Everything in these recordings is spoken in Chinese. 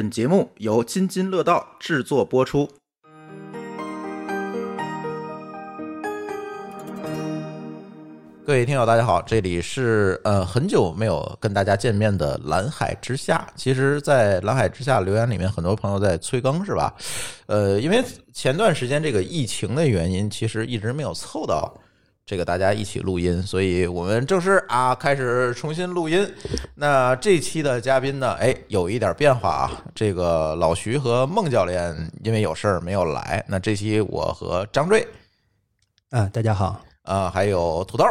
本节目由津津乐道制作播出。各位听友，大家好，这里是呃很久没有跟大家见面的蓝海之下。其实，在蓝海之下留言里面，很多朋友在催更，是吧？呃，因为前段时间这个疫情的原因，其实一直没有凑到这个大家一起录音，所以我们正式啊开始重新录音。那这期的嘉宾呢，哎，有一点变化啊。这个老徐和孟教练因为有事儿没有来，那这期我和张瑞啊，大家好。啊，还有土豆，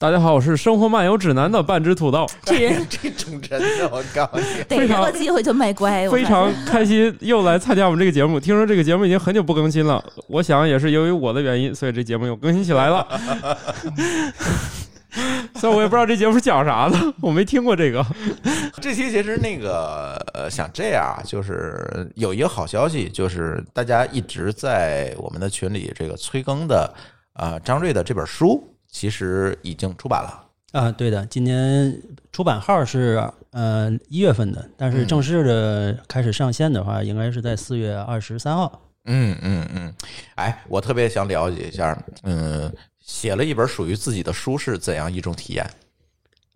大家好，我是《生活漫游指南》的半只土豆。这人 这种人，我告诉你，逮着个机会就卖乖。非常开心又来参加我们这个节目。听说这个节目已经很久不更新了，我想也是由于我的原因，所以这节目又更新起来了。所以我也不知道这节目讲啥的，我没听过这个。这期其实那个呃，想这样，就是有一个好消息，就是大家一直在我们的群里这个催更的。啊，张瑞的这本书其实已经出版了啊，对的，今年出版号是呃一月份的，但是正式的开始上线的话，应该是在四月二十三号。嗯嗯嗯，哎，我特别想了解一下，嗯，写了一本属于自己的书是怎样一种体验？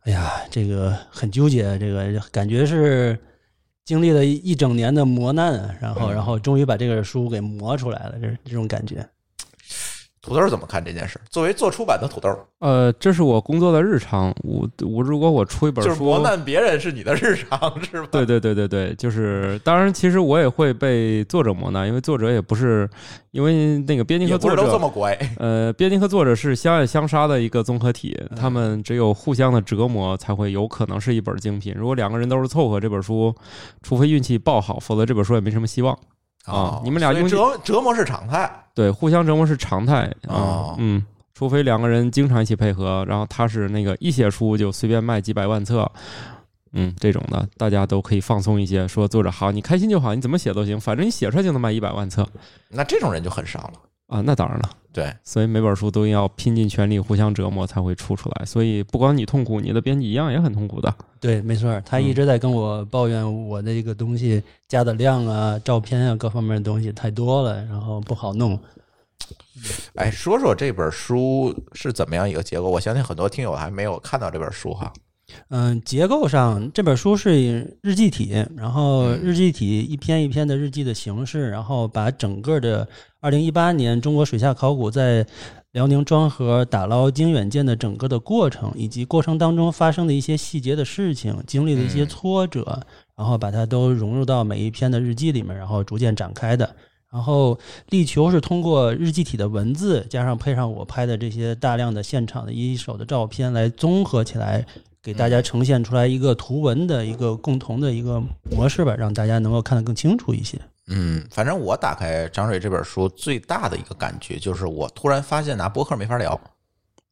哎呀，这个很纠结，这个感觉是经历了一整年的磨难，然后然后终于把这个书给磨出来了，这这种感觉。土豆怎么看这件事？作为做出版的土豆，呃，这是我工作的日常。我我如果我出一本书，就是磨难别人是你的日常，是吧？对对对对对，就是当然，其实我也会被作者磨难，因为作者也不是因为那个编辑和作者都这么乖。呃，编辑和作者是相爱相杀的一个综合体，他们只有互相的折磨，才会有可能是一本精品。如果两个人都是凑合，这本书除非运气爆好，否则这本书也没什么希望。啊，你们俩折折磨是常态，对，互相折磨是常态啊，嗯，除非两个人经常一起配合，然后他是那个一写书就随便卖几百万册，嗯，这种的大家都可以放松一些，说作者好，你开心就好，你怎么写都行，反正你写出来就能卖一百万册，那这种人就很少了。啊，那当然了，对，所以每本书都要拼尽全力，互相折磨才会出出来。所以不光你痛苦，你的编辑一样也很痛苦的。对，没错，他一直在跟我抱怨我的这个东西加的量啊、照片啊各方面的东西太多了，然后不好弄。哎，说说这本书是怎么样一个结构？我相信很多听友还没有看到这本书哈。嗯，结构上这本书是日记体，然后日记体一篇一篇的日记的形式，然后把整个的二零一八年中国水下考古在辽宁庄河打捞经远舰的整个的过程，以及过程当中发生的一些细节的事情，经历的一些挫折，然后把它都融入到每一篇的日记里面，然后逐渐展开的。然后力求是通过日记体的文字，加上配上我拍的这些大量的现场的一手的照片来综合起来。给大家呈现出来一个图文的一个共同的一个模式吧，让大家能够看得更清楚一些。嗯，反正我打开张瑞这本书最大的一个感觉就是，我突然发现拿博客没法聊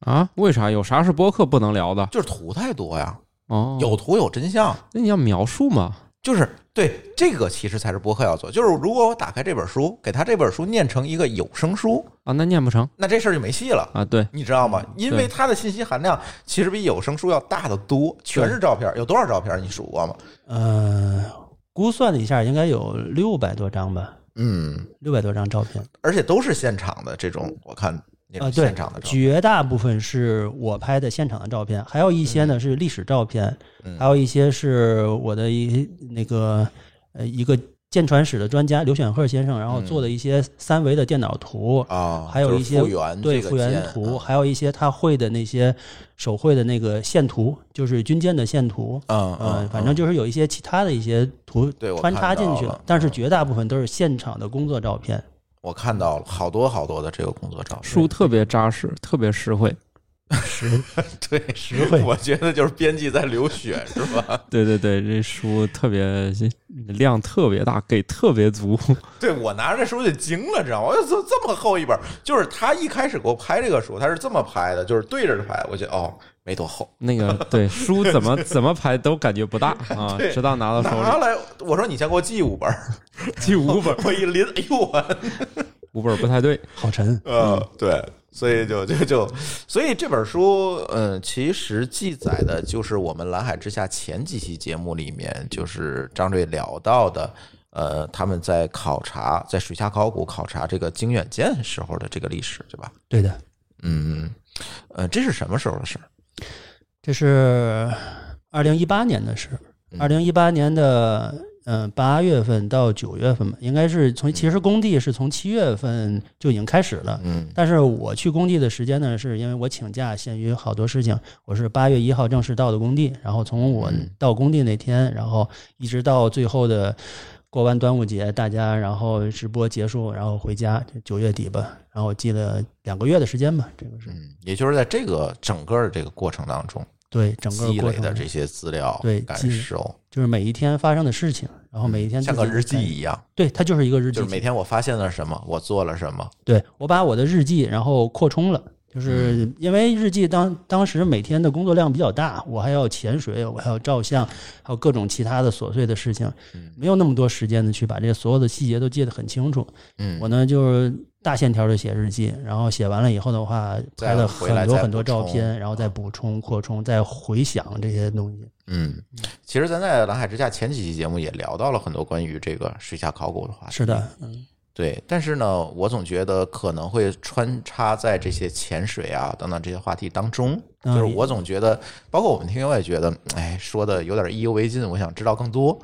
啊？为啥？有啥是博客不能聊的？就是图太多呀。哦，有图有真相，那你要描述嘛？就是对这个，其实才是博客要做。就是如果我打开这本书，给他这本书念成一个有声书啊，那念不成，那这事儿就没戏了啊。对，你知道吗？因为它的信息含量其实比有声书要大得多，全是照片，有多少照片？你数过吗？呃，估算了一下，应该有六百多张吧。嗯，六百多张照片，而且都是现场的这种，我看。啊，对，绝大部分是我拍的现场的照片，还有一些呢是历史照片，还有一些是我的一那个呃一个舰船史的专家刘选鹤先生，然后做的一些三维的电脑图啊，还有一些对复原图，还有一些他绘的那些手绘的那个线图，就是军舰的线图，嗯嗯，反正就是有一些其他的一些图穿插进去了，但是绝大部分都是现场的工作照片。我看到了好多好多的这个工作照，书特别扎实，特别实惠，实 对实惠。我觉得就是编辑在流血，是吧？对对对，这书特别量特别大，给特别足。对我拿着这书就惊了，知道吗？我这这么厚一本，就是他一开始给我拍这个书，他是这么拍的，就是对着拍，我觉得哦。没多厚，那个对书怎么 怎么拍都感觉不大啊，直到拿到手里。拿来，我说你先给我寄五本，寄五本，我一拎，哎呦我，五本不太对，好沉。呃，对，所以就 就就，所以这本书，嗯，其实记载的就是我们蓝海之下前几期节目里面，就是张瑞聊到的，呃，他们在考察在水下考古考察这个经远舰时候的这个历史，对吧？对的，嗯，呃，这是什么时候的事？这是二零一八年的事，二零一八年的。嗯，八月份到九月份吧，应该是从其实工地是从七月份就已经开始了。嗯，但是我去工地的时间呢，是因为我请假，限于好多事情，我是八月一号正式到的工地，然后从我到工地那天，然后一直到最后的过完端午节，大家然后直播结束，然后回家，九月底吧，然后记了两个月的时间吧，这个是。嗯，也就是在这个整个的这个过程当中。对整个积累的这些资料，对感受，就是每一天发生的事情，然后每一天像个日记一样。对，它就是一个日记，就是每天我发现了什么，我做了什么。对我把我的日记然后扩充了，就是因为日记当当时每天的工作量比较大，我还要潜水，我还要照相，还有各种其他的琐碎的事情，没有那么多时间的去把这些所有的细节都记得很清楚。嗯，我呢就是。大线条的写日记，然后写完了以后的话，拍了很多很多照片，然后再补充、扩充、再回想这些东西。嗯，其实咱在蓝海之下前几期节目也聊到了很多关于这个水下考古的话题。是的，嗯，对。但是呢，我总觉得可能会穿插在这些潜水啊等等这些话题当中。就是我总觉得，包括我们听友也觉得，哎，说的有点意犹未尽，我想知道更多。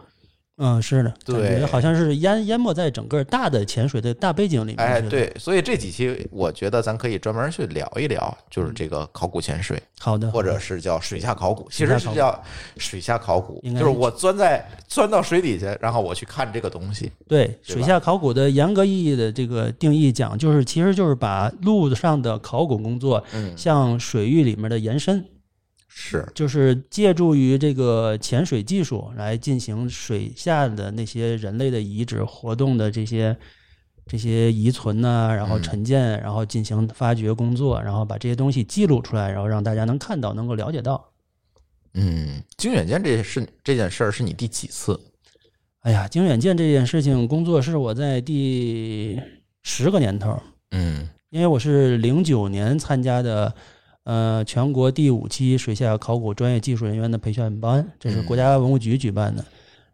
嗯，是的，对，好像是淹淹没在整个大的潜水的大背景里面。哎，对，所以这几期我觉得咱可以专门去聊一聊，就是这个考古潜水，好的，或者是叫水下考古，其实是叫水下考古，就是我钻在钻到水底下，然后我去看这个东西。对，水下考古的严格意义的这个定义讲，就是其实就是把陆上的考古工作向水域里面的延伸。是，就是借助于这个潜水技术来进行水下的那些人类的遗址活动的这些这些遗存呐，然后沉建，然后进行发掘工作，然后把这些东西记录出来，然后让大家能看到，能够了解到。嗯，经远舰这是这件事儿是你第几次？哎呀，经远舰这件事情工作是我在第十个年头。嗯，因为我是零九年参加的。呃，全国第五期水下考古专业技术人员的培训班，这是国家文物局举办的。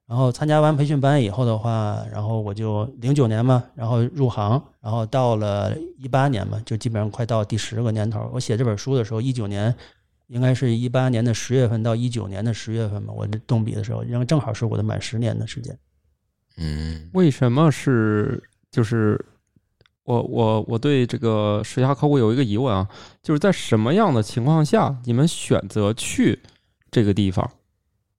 然后参加完培训班以后的话，然后我就零九年嘛，然后入行，然后到了一八年嘛，就基本上快到第十个年头。我写这本书的时候，一九年应该是一八年的十月份到一九年的十月份嘛，我动笔的时候，因为正好是我的满十年的时间。嗯，为什么是就是？我我我对这个水下考古有一个疑问啊，就是在什么样的情况下你们选择去这个地方？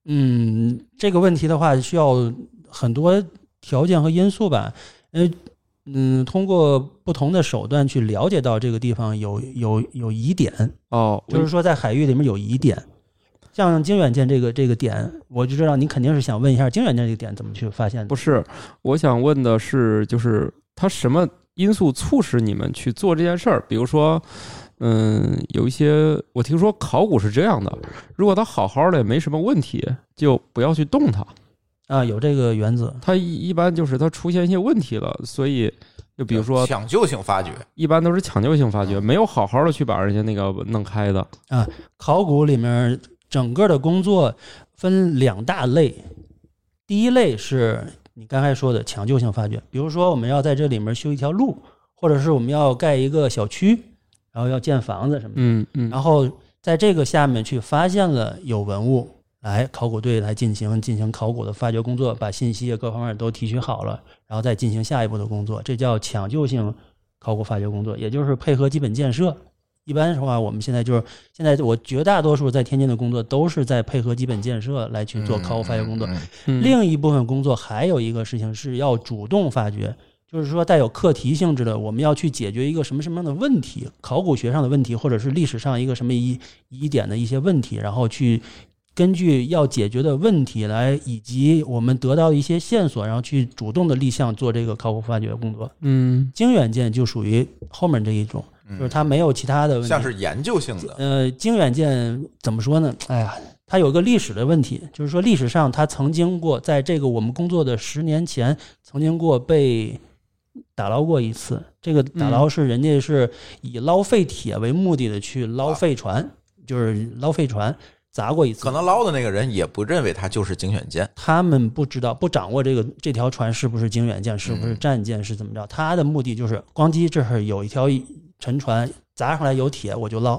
嗯，这个问题的话需要很多条件和因素吧。嗯嗯，通过不同的手段去了解到这个地方有有有疑点哦，就是说在海域里面有疑点。像经远舰这个这个点，我就知道你肯定是想问一下经远舰这个点怎么去发现的。不是，我想问的是，就是它什么？因素促使你们去做这件事儿，比如说，嗯，有一些我听说考古是这样的：如果它好好的没什么问题，就不要去动它。啊，有这个原则。它一般就是它出现一些问题了，所以就比如说抢救性发掘，一般都是抢救性发掘，没有好好的去把人家那个弄开的。啊，考古里面整个的工作分两大类，第一类是。你刚才说的抢救性发掘，比如说我们要在这里面修一条路，或者是我们要盖一个小区，然后要建房子什么的，嗯嗯，然后在这个下面去发现了有文物，来考古队来进行进行考古的发掘工作，把信息各方面都提取好了，然后再进行下一步的工作，这叫抢救性考古发掘工作，也就是配合基本建设。一般的话，我们现在就是现在，我绝大多数在天津的工作都是在配合基本建设来去做考古发掘工作。另一部分工作还有一个事情是要主动发掘，就是说带有课题性质的，我们要去解决一个什么什么样的问题，考古学上的问题，或者是历史上一个什么疑疑点的一些问题，然后去根据要解决的问题来，以及我们得到一些线索，然后去主动的立项做这个考古发掘工作。嗯，经远舰就属于后面这一种。就是它没有其他的问题，像是研究性的。呃，经远舰怎么说呢？哎呀，它有个历史的问题，就是说历史上它曾经过，在这个我们工作的十年前，曾经过被打捞过一次。这个打捞是人家是以捞废铁为目的的去捞废船，就是捞废船砸过一次。可能捞的那个人也不认为它就是精选舰，他们不知道不掌握这个这条船是不是精远舰，是不是战舰，是怎么着？他的目的就是咣叽，这是有一条沉船砸上来有铁，我就捞，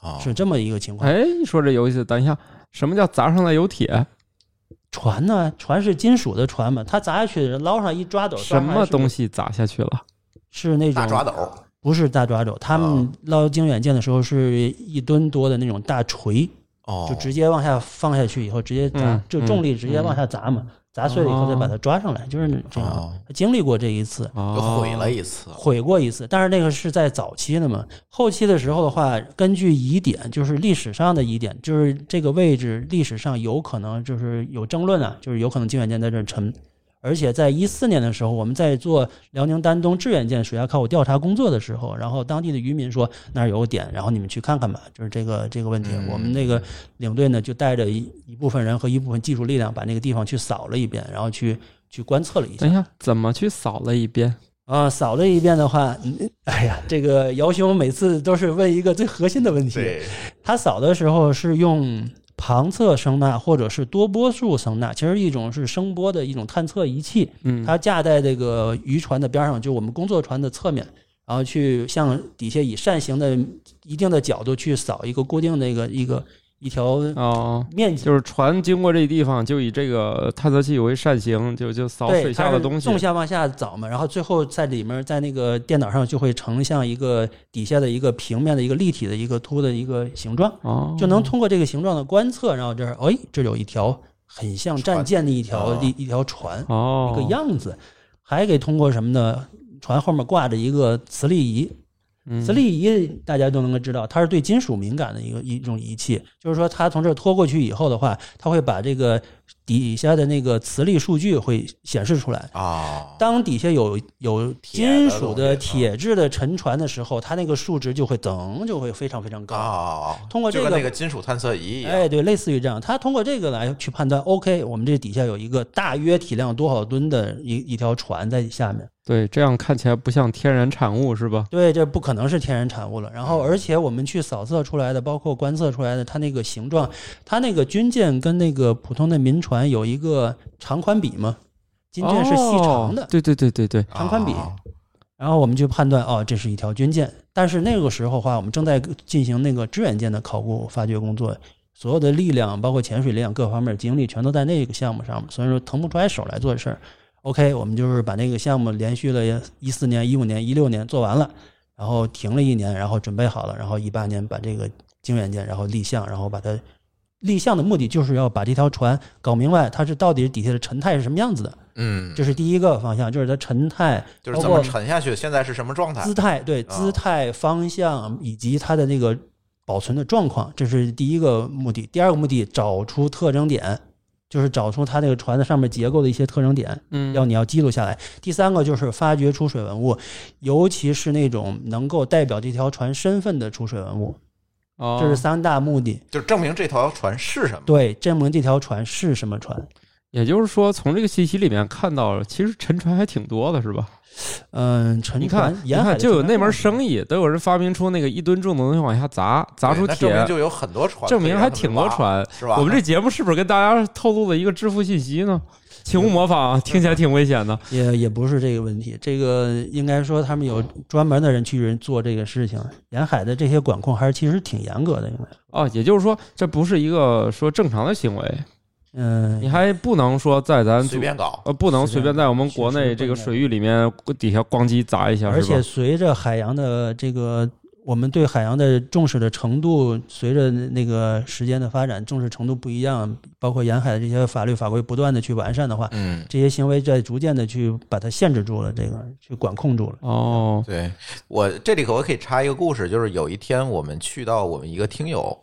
啊，是这么一个情况。哎，你说这有意思。等一下，什么叫砸上来有铁？船呢？船是金属的船嘛？它砸下去，捞上一抓斗，什么东西？砸下去了？是那种大抓斗，不是大抓斗，他们捞精远舰的时候是一吨多的那种大锤，哦，就直接往下放下去以后，直接砸嗯，就重力直接往下砸嘛，砸碎了以后再把它抓上来，就是这样经历过这一次，毁了一次，毁过一次，但是那个是在早期的嘛。后期的时候的话，根据疑点，就是历史上的疑点，就是这个位置历史上有可能就是有争论啊，就是有可能金远舰在这沉。而且在一四年的时候，我们在做辽宁丹东致远舰水下考古调查工作的时候，然后当地的渔民说那儿有个点，然后你们去看看吧，就是这个这个问题。嗯我们那个领队呢，就带着一一部分人和一部分技术力量，把那个地方去扫了一遍，然后去去观测了一下等。一下，怎么去扫了一遍？啊，扫了一遍的话，嗯哎呀，这个姚兄每次都是问一个最核心的问题。对，他扫的时候是用旁侧声呐或者是多波束声呐，其实一种是声波的一种探测仪器，嗯，它架在这个渔船的边上，就我们工作船的侧面，然后去向底下以扇形的一定的角度去扫一个固定的一个一个一条哦，面积。就是船经过这地方，就以这个探测器为扇形，就就扫，水下的东西纵。向往下扫嘛，然后最后在里面，在那个电脑上就会成像一个底下的一个平面的一个立体的一个凸的一个形状，哦，就能通过这个形状的观测，然后这儿，哎，这有一条很像战舰的一条船一一条船，哦一个样子，还给通过什么呢？船后面挂着一个磁力仪，嗯磁力仪大家都能够知道，它是对金属敏感的一个一种仪器，就是说它从这拖过去以后的话，它会把这个底下的那个磁力数据会显示出来。啊，当底下有有金属的铁质的沉船的时候，它那个数值就会噔就会非常非常高。啊，通过这个那个金属探测仪哎，对，类似于这样，它通过这个来去判断，OK，我们这底下有一个大约体量多少吨的一一条船在下面。对，这样看起来不像天然产物是吧？对，这不可能是天然产物了。然后，而且我们去扫测出来的，包括观测出来的，它那个形状，它那个军舰跟那个普通的民船有一个长宽比嘛，军舰是细长的。哦，对对对对对，长宽比。啊然后我们就判断，哦，这是一条军舰。但是那个时候的话，我们正在进行那个支援舰的考古发掘工作，所有的力量，包括潜水力量各方面精力，全都在那个项目上面，所以说腾不出来手来做这事儿。OK，我们就是把那个项目连续了一四年、一五年、一六年做完了，然后停了一年，然后准备好了，然后一八年把这个精远舰然后立项，然后把它立项的目的就是要把这条船搞明白它是到底底下的沉态是什么样子的，嗯，这是第一个方向，就是它沉态，就是怎么沉下去，现在是什么状态姿？态对啊姿态、方向以及它的那个保存的状况，这是第一个目的。第二个目的，找出特征点，就是找出它那个船的上面结构的一些特征点，嗯，要你要记录下来。第三个就是发掘出水文物，尤其是那种能够代表这条船身份的出水文物，哦，这是三大目的。就证明这条船是什么？对，证明这条船是什么船。也就是说，从这个信息里面看到，其实沉船还挺多的，是吧？嗯，沉你船看，你沿海看，就有那门生意，都有人发明出那个一吨重的东西往下砸，砸出铁证明铁，就有很多船，证明还挺多，船。是吧？我们这节目是不是跟大家透露了一个致富信息呢？请勿模仿啊，听起来挺危险的。也也不是这个问题，这个应该说他们有专门的人去人做这个事情。沿海的这些管控还是其实挺严格的，应该。哦，也就是说，这不是一个说正常的行为，嗯，你还不能说在咱随便搞，呃，不能随便在我们国内这个水域里面底下咣叽砸一下，而且？随着海洋的这个我们对海洋的重视的程度，随着那个时间的发展，重视程度不一样，包括沿海的这些法律法规不断的去完善的话，嗯，这些行为在逐渐的去把它限制住了，这个去管控住了。哦，对我这里可我可以插一个故事，就是有一天我们去到我们一个听友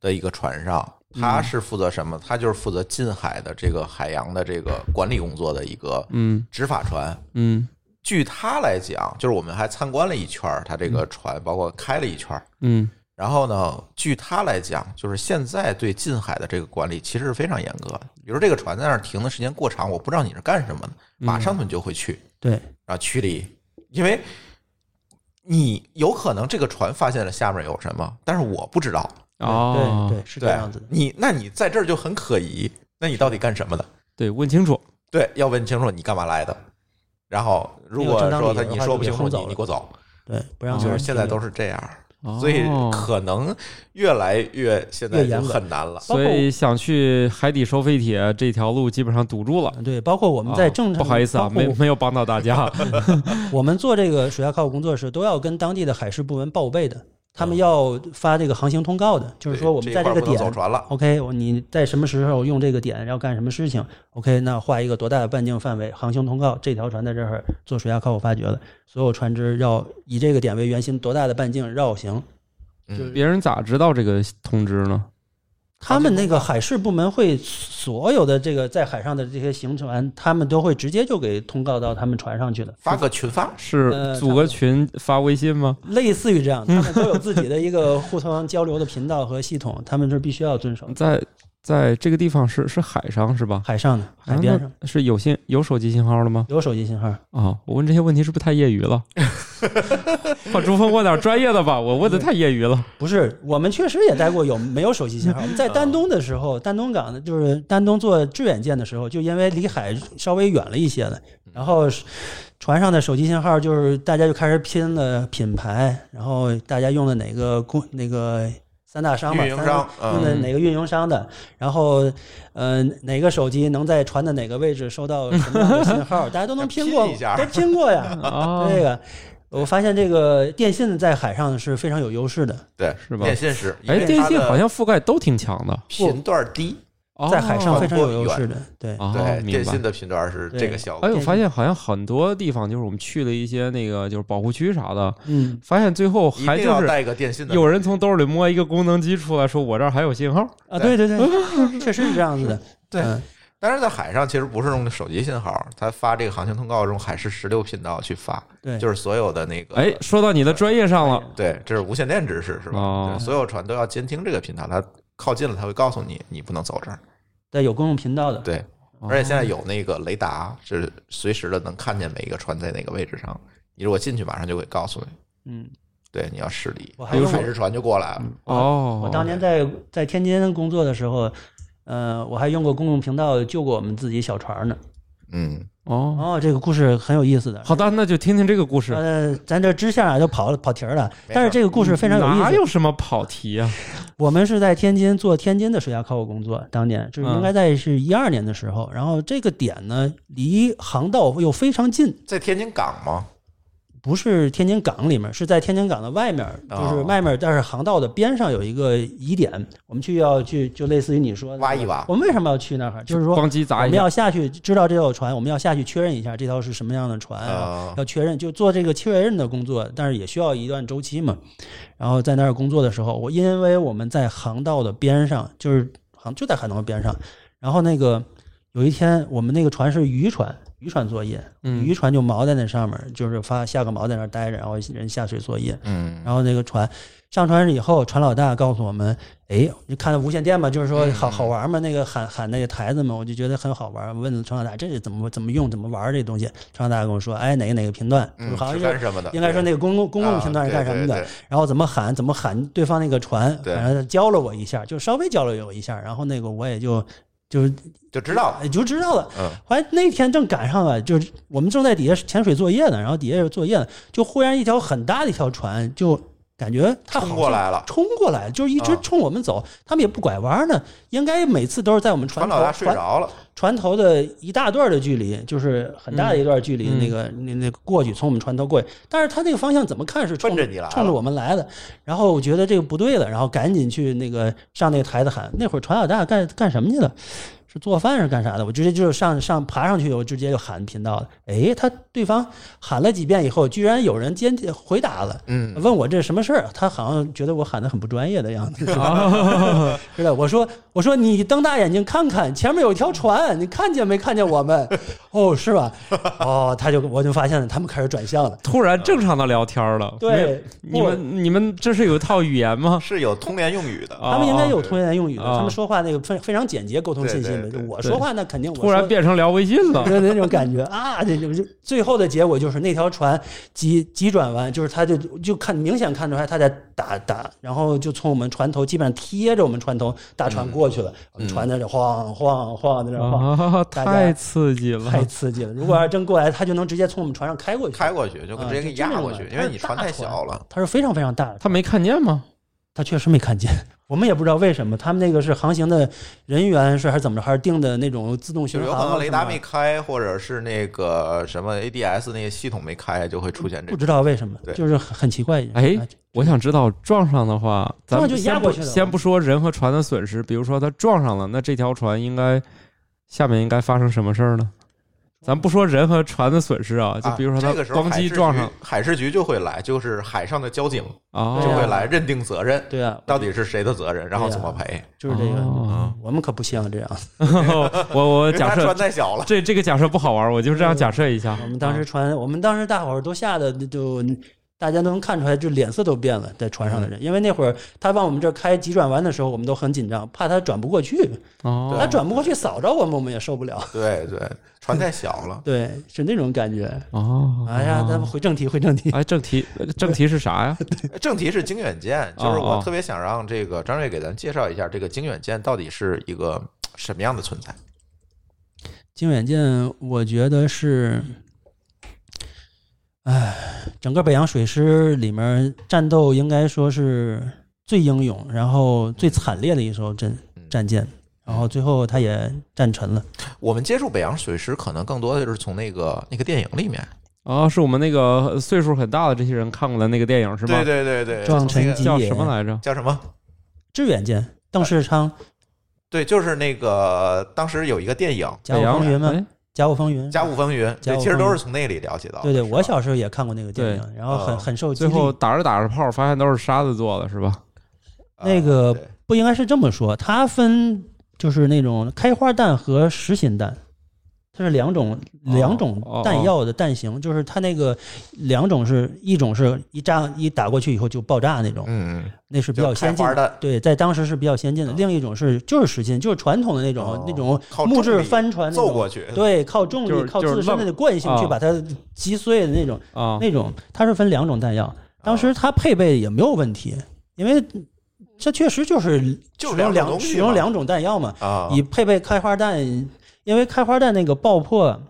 的一个船上，他是负责什么？他就是负责近海的这个海洋的这个管理工作的一个嗯执法船。嗯据他来讲，就是我们还参观了一圈儿他这个船，包括开了一圈儿。嗯然后呢，据他来讲，就是现在对近海的这个管理其实是非常严格的。比如这个船在那儿停的时间过长，我不知道你是干什么的，马上他们就会去，对，然后驱离，因为你有可能这个船发现了下面有什么，但是我不知道。哦，对对，是这样子的。你，那你在这儿就很可疑。那你到底干什么的？对，问清楚。对，要问清楚你干嘛来的。然后如果说他你说不清楚，你你给我走。对，不让就是现在都是这样。哦所以可能越来越现在就很难了。所以想去海底收废铁这条路基本上堵住了。对，包括我们在正常、不好意思啊，没没有帮到大家。我们做这个水下考古工作时，都要跟当地的海事部门报备的。他们要发这个航行通告的，就是说我们在这个点走船了。OK，你在什么时候用这个点要干什么事情？OK，那画一个多大的半径范围，航行通告，这条船在这儿做水下考古发掘了，所有船只要以这个点为圆心，多大的半径绕行。嗯，别人咋知道这个通知呢？他们那个海事部门会所有的这个在海上的这些行船，他们都会直接就给通告到他们船上去的，发个群发，是组个群发微信吗？类似于这样，他们都有自己的一个互相交流的频道和系统，他们是必须要遵守。在在这个地方是是海上是吧？海上的海边上是有信有手机信号了吗？有手机信号啊！我问这些问题是不是太业余了？把朱峰问点专业的吧，我问的太业余了。不是，我们确实也待过有没有手机信号。我们在 丹东的时候，丹东港的就是丹东做致远舰的时候，就因为离海稍微远了一些了，然后船上的手机信号就是大家就开始拼了品牌，然后大家用的哪个公那个。三大商吧，运营商用的哪个运营商的，然后，呃，哪个手机能在船的哪个位置收到什么样的信号，大家都能拼过，都拼过呀。哦、这个，我发现这个电信在海上是非常有优势的，对，是吧？电信是，哎，电信好像覆盖都挺强的，频段低。在海上非常有优势的，对对，电信的频段是这个效果。哎，我发现好像很多地方，就是我们去了一些那个就是保护区啥的，嗯，发现最后还就是带个电信的，有人从兜里摸一个功能机出来，说我这儿还有信号啊，对对对，确实是这样子的，对。但是在海上其实不是用的手机信号，它发这个航行通告用海事十六频道去发，对，就是所有的那个。哎，说到你的专业上了，对，这是无线电知识是吧？哦、所有船都要监听这个频道，它靠近了，它会告诉你你不能走这儿。对，有公用频道的。对，而且现在有那个雷达，就是随时的能看见每一个船在哪个位置上。你如果进去，马上就会告诉你。嗯，对，你要驶离，我还有海事船就过来了。哦，我当年在在天津工作的时候，呃，我还用过公共频道救过我们自己小船呢。嗯，哦哦，这个故事很有意思的。好的，那就听听这个故事。呃，咱这支线啊就跑了跑题了，但是这个故事非常有意思。哪有什么跑题啊？我们是在天津做天津的水下考古工作，当年就是应该在是一二年的时候，然后这个点呢离航道又非常近，在天津港吗？不是天津港里面，是在天津港的外面，就是外面，但是航道的边上有一个疑点，我们去要去，就类似于你说挖一挖。我们为什么要去那儿？就是说，光机砸我们要下去，知道这条船，我们要下去确认一下这条是什么样的船，啊、要确认就做这个确认的工作，但是也需要一段周期嘛。然后在那儿工作的时候，我因为我们在航道的边上，就是航就在航道边上，然后那个有一天我们那个船是渔船。渔船作业，嗯渔船就锚在那上面，就是发下个锚在那儿待着，然后人下水作业。嗯，然后那个船上船以后，船老大告诉我们，哎，你看到无线电嘛，就是说好好玩嘛，那个喊喊那个台子嘛，我就觉得很好玩。问船老大这是怎么怎么用怎么玩这东西？船老大跟我说，哎，哪个哪个频段，嗯、好像是应该说那个公共公共频段是干什么的，然后怎么喊怎么喊对方那个船，反正教了我一下，就稍微教了我一下，然后那个我也就。就是就知道了，就知道了。嗯，后来那天正赶上了，就是我们正在底下潜水作业呢，然后底下有作业呢，就忽然一条很大的一条船，就感觉他冲过来了，冲过来，就是一直冲我们走，嗯、他们也不拐弯呢，应该每次都是在我们船头老大睡着了，船头的一大段的距离，就是很大的一段距离，嗯、那个那那个过去，从我们船头过去，但是他那个方向怎么看是冲着你来，冲着我们来的，然后我觉得这个不对了，然后赶紧去那个上那个台子喊，那会儿船老大干干什么去了？是做饭是干啥的？我直接就上上爬上去，我直接就喊频道了。哎，他对方喊了几遍以后，居然有人接回答了，嗯，问我这是什么事儿？他好像觉得我喊的很不专业的样子，是的。我说我说你瞪大眼睛看看，前面有一条船，你看见没看见我们？哦，是吧？哦，他就我就发现了，他们开始转向了，突然正常的聊天了。对，你们你们这是有一套语言吗？是有通联用语的，他们应该有通联用语的，哦、他们说话那个非非常简洁，沟通信息对对我说话那肯定我突然变成聊微信了。对那种感觉 啊，这就就最后的结果就是那条船急急转弯，就是他就就看明显看出来他在打打，然后就从我们船头基本上贴着我们船头大船过去了，我们船在这晃晃晃在这晃，啊，太刺激了！太刺激了。如果要真过来，他就能直接从我们船上开过去，开过去就啊直接给压过去，的因为你船太小了。它是非常非常大的。他没看见吗？他确实没看见，我们也不知道为什么。他们那个是航行的人员是还是怎么着，还是定的那种自动巡航？有可能雷达没开，或者是那个什么 ADS 那个系统没开，就会出现这种。不知道为什么，对就是很很奇怪。哎我想知道撞上的话，咱们就们先不压过去了先不说人和船的损失，比如说他撞上了，那这条船应该下面应该发生什么事儿呢？咱不说人和船的损失啊，就比如说它啊这个时候咣海事局叽撞上海事局就会来，就是海上的交警啊，就会来认定责任，对啊，到底是谁的责任，然后怎么赔。就是这个。哦我们可不希望这样。我我假设船太小了，这这个假设不好玩，我就这样假设一下。我们当时船，我们当时大伙儿都吓得就。大家都能看出来，就脸色都变了，在船上的人，因为那会儿他往我们这儿开急转弯的时候，我们都很紧张，怕他转不过去，哦，他转不过去扫着我们，我们也受不了。对对，船太小了。对，是那种感觉。哦，哎呀，咱们回正题，回正题。哎，正题正题是啥呀？正题是经远舰，就是我特别想让这个张瑞给咱介绍一下这个经远舰到底是一个什么样的存在。经远舰，我觉得是，哎，整个北洋水师里面战斗应该说是最英勇，然后最惨烈的一艘战战舰，然后最后他也战沉了。我们接触北洋水师，可能更多的就是从那个那个电影里面，哦，是我们那个岁数很大的这些人看过的那个电影是吗？对对对对，撞从那个叫沉机也什么来着？叫什么？致远舰，邓世昌，对，就是那个当时有一个电影《甲午风云嘛，哎甲午风云。甲午风云》，对，其实都是从那里了解到的。对对，我小时候也看过那个电影，然后很嗯很受激最后。打着打着炮，发现都是沙子做的，是吧？那个不应该是这么说，它分就是那种开花弹和实心弹，它是两种两种哦弹药的弹型，就是它那个两种是一种是一炸一打过去以后就爆炸那种，嗯，嗯那是比较先进的。对，在当时是比较先进的。嗯另一种是就是实心，就是传统的那种、哦那种木质帆船。揍过去，对，靠重力、就是靠自身的惯性去啊把它击碎的那种，啊，那种它是分两种弹药。当时它配备也没有问题，因为这确实就是使用两使用两种弹药嘛，啊，以配备开花弹，因为开花弹那个爆破，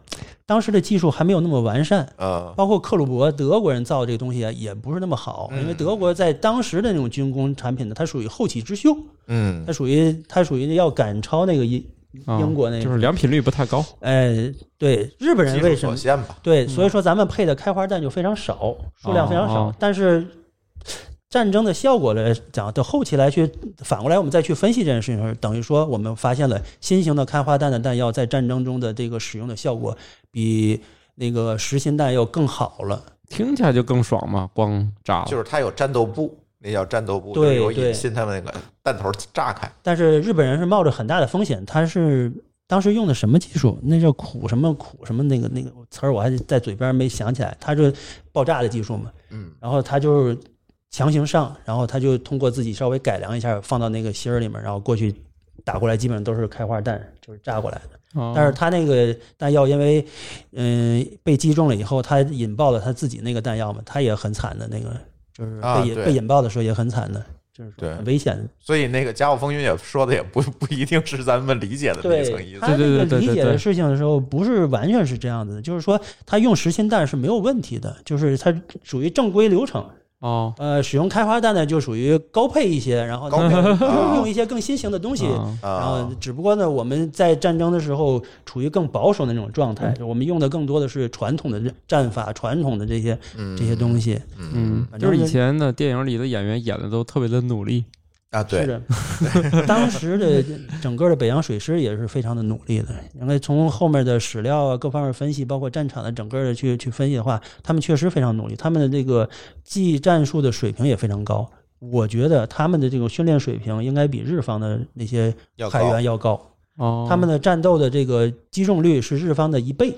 当时的技术还没有那么完善。啊包括克虏伯德国人造这个东西啊，也不是那么好，嗯因为德国在当时的那种军工产品呢，它属于后起之秀，嗯它属于它属于要赶超那个英国那个就是良品率不太高。哎，对，日本人为什么？对，所以说咱们配的开花弹就非常少，数量非常少。但是战争的效果来讲，到后期来去反过来，我们再去分析这件事情时，等于说我们发现了新型的开花弹的弹药在战争中的这个使用的效果比那个实心弹要更好了。听起来就更爽嘛，光炸了。就是它有战斗部，那叫战斗部，对就是有对引信他们那个弹头炸开。但是日本人是冒着很大的风险，他是当时用的什么技术？那叫苦什么苦什么那个那个词儿，我还在嘴边没想起来。他是爆炸的技术嘛，嗯然后他就是强行上，然后他就通过自己稍微改良一下，放到那个芯儿里面，然后过去打过来，基本上都是开花弹，就是炸过来的。哦但是他那个弹药因为嗯、被击中了以后，他引爆了他自己那个弹药嘛，他也很惨的那个，就是被引、啊被引爆的时候也很惨的，就是说对很危险的。所以那个《甲午风云》也说的也不不一定是咱们理解的那一层意对，思。他那对对个理解的对对对事情的时候，不是完全是这样子的，就是说他用实心弹是没有问题的，就是它属于正规流程。哦，呃，使用开花弹呢，就属于高配一些，然后用一些更新型的东西。啊然后啊，，只不过呢，我们在战争的时候处于更保守的那种状态，我们用的更多的是传统的战法、传统的这些嗯这些东西。嗯，就是以前的电影里的演员演的都特别的努力。啊，对，是的，当时的整个的北洋水师也是非常的努力的，因为从后面的史料啊各方面分析，包括战场的整个的去去分析的话，他们确实非常努力，他们的这个技战术的水平也非常高。我觉得他们的这种训练水平应该比日方的那些海要高员要高，哦，他们的战斗的这个击中率是日方的一倍，